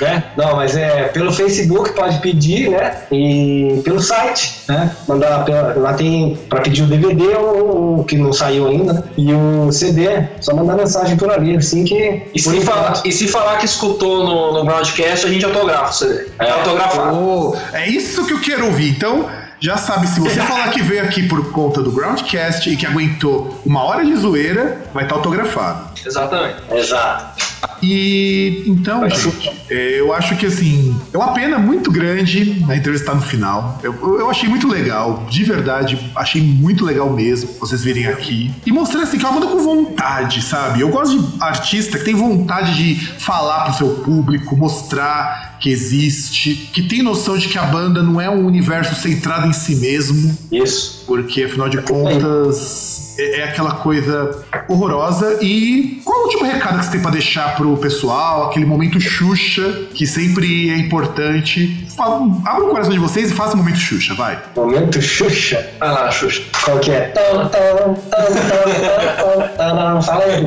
É, não, mas é pelo Facebook pode pedir, né? E pelo site, né? Mandar pela- lá tem para pedir o DVD ou o que não saiu ainda, né? E o CD, só mandar mensagem por ali, assim que E se, falar, e se falar que escutou no, no broadcast, a gente autografa o CD. É, autografado. Oh, é isso que eu quero ouvir. Então, já sabe, se você falar que veio aqui por conta do Groundcast e que aguentou uma hora de zoeira, vai estar autografado. Exatamente. Exato. E então, gente, é, eu acho que assim, é uma pena muito grande a entrevista no final. Eu, eu achei muito legal, de verdade, achei muito legal mesmo vocês virem aqui e mostrar assim que é uma banda com vontade, sabe? Eu gosto de artista que tem vontade de falar pro seu público, mostrar que existe, que tem noção de que a banda não é um universo centrado em si mesmo, Isso. Porque afinal de contas é, é aquela coisa horrorosa. E qual é o último recado que você tem pra deixar pro pessoal? Aquele momento Xuxa, que sempre é importante. Fala- Abra o coração de vocês e faça o momento Xuxa, vai. Momento Xuxa. Vai lá, Xuxa. Qual que é? Fala aí.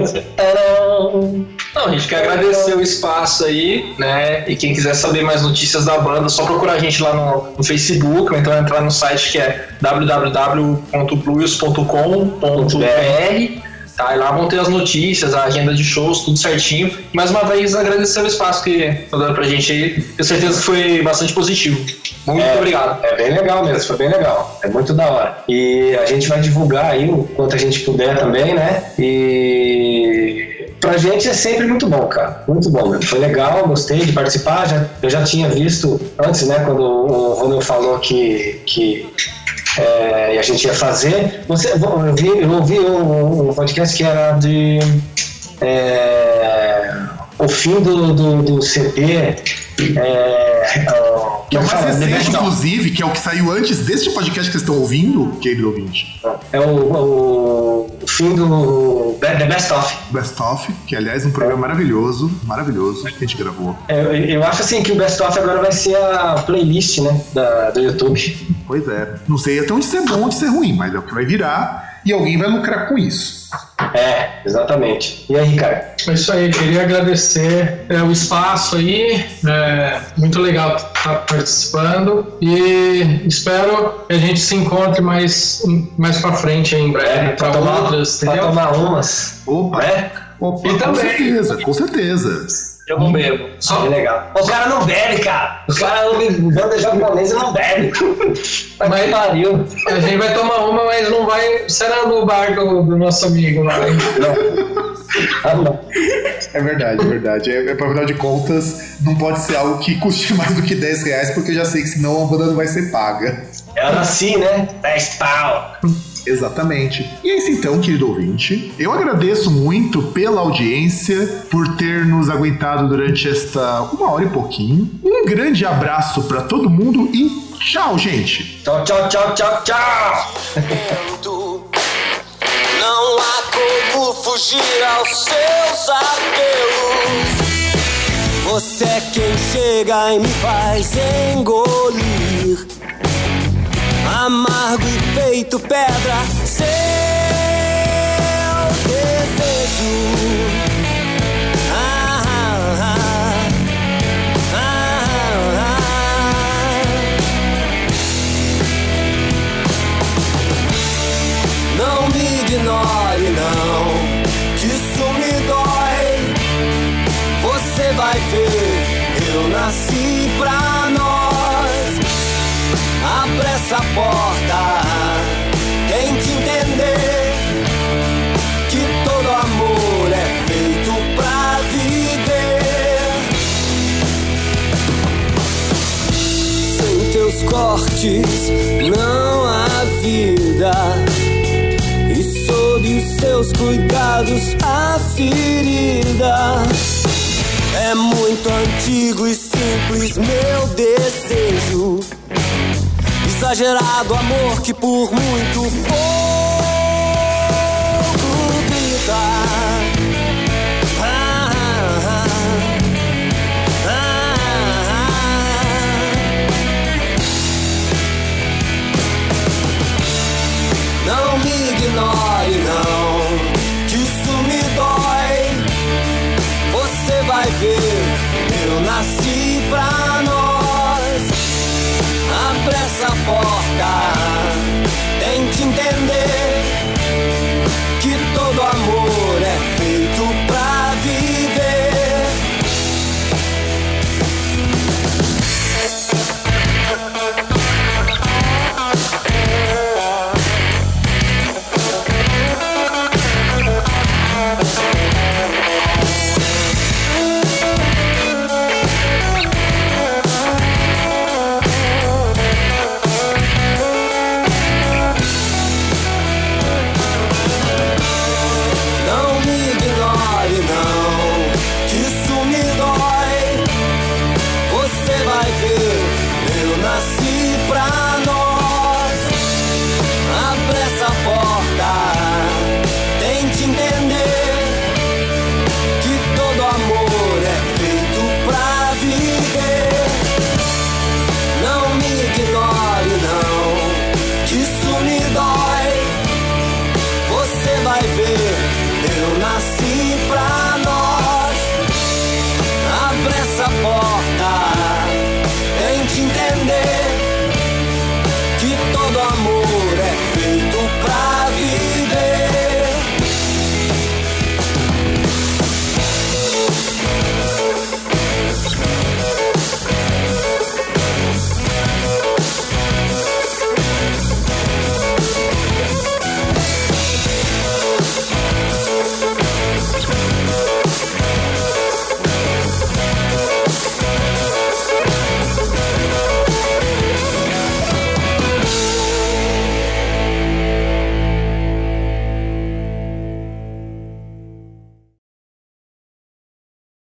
Não, a gente quer agradecer o espaço aí, né? E quem quiser saber mais notícias da banda, é só procurar a gente lá no, no Facebook, ou então entrar no site que é www.blues.com.br. Tá, e lá vão ter as notícias, a agenda de shows, tudo certinho. Mais uma vez, agradecer o espaço que tá dando pra gente aí. Tenho certeza que foi bastante positivo. Muito É, obrigado. É bem legal mesmo, foi bem legal. É muito da hora. E a gente vai divulgar aí o quanto a gente puder também, né? E pra gente é sempre muito bom, cara. Muito bom mesmo. Foi legal, gostei de participar. Já, eu já tinha visto antes, né, quando o Ronald falou que. que é, a gente ia fazer. Você, eu, vi, eu ouvi um, um podcast que era de é, o fim do, do, do CD. É, ó, Que é o mais recente, inclusive, que é o que saiu antes deste podcast que vocês estão ouvindo, querido ouvinte. É o, o, o fim do The Best Of. Best Of, que aliás é um programa maravilhoso, maravilhoso, que a gente gravou. É, Eu, eu acho assim que o Best Of agora vai ser a playlist, né? Da, do YouTube. Pois é. Não sei até onde ser bom, onde ser ruim, mas é o que vai virar e alguém vai lucrar com isso. É, exatamente. E aí, cara? É isso aí, queria agradecer é, o espaço aí, é, muito legal estar participando e espero que a gente se encontre mais, mais pra frente aí em breve, pra pra tomar, outras, pra entendeu? tomar umas. Opa! Né? Opa, E com também- certeza, com certeza. Eu não bebo. Só legal. O cara não bebe, cara. Os caras não banda japonesa não bebe. Mas pariu. A gente vai tomar uma, mas não vai. Será no bar do, do nosso amigo lá. hein? Ah, não. É verdade, é verdade. É, é, afinal de contas, não pode ser algo que custe mais do que 10 reais, porque eu já sei que senão a banda não vai ser paga. Era assim, né? 10 pau. Exatamente. E é isso então, querido ouvinte. Eu agradeço muito pela audiência, por ter nos aguentado durante esta uma hora e pouquinho. Um grande abraço pra todo mundo e tchau, gente! Tchau, tchau, tchau, tchau, tchau. Não há como como fugir aos seus apelos. Você é quem chega e me faz engolir. Amargo e feito pedra, seu desejo. Ignore, não, não há vida. E sob os seus cuidados a ferida é muito antigo e simples meu desejo. Exagerado amor que por muito pouco Não me ignore.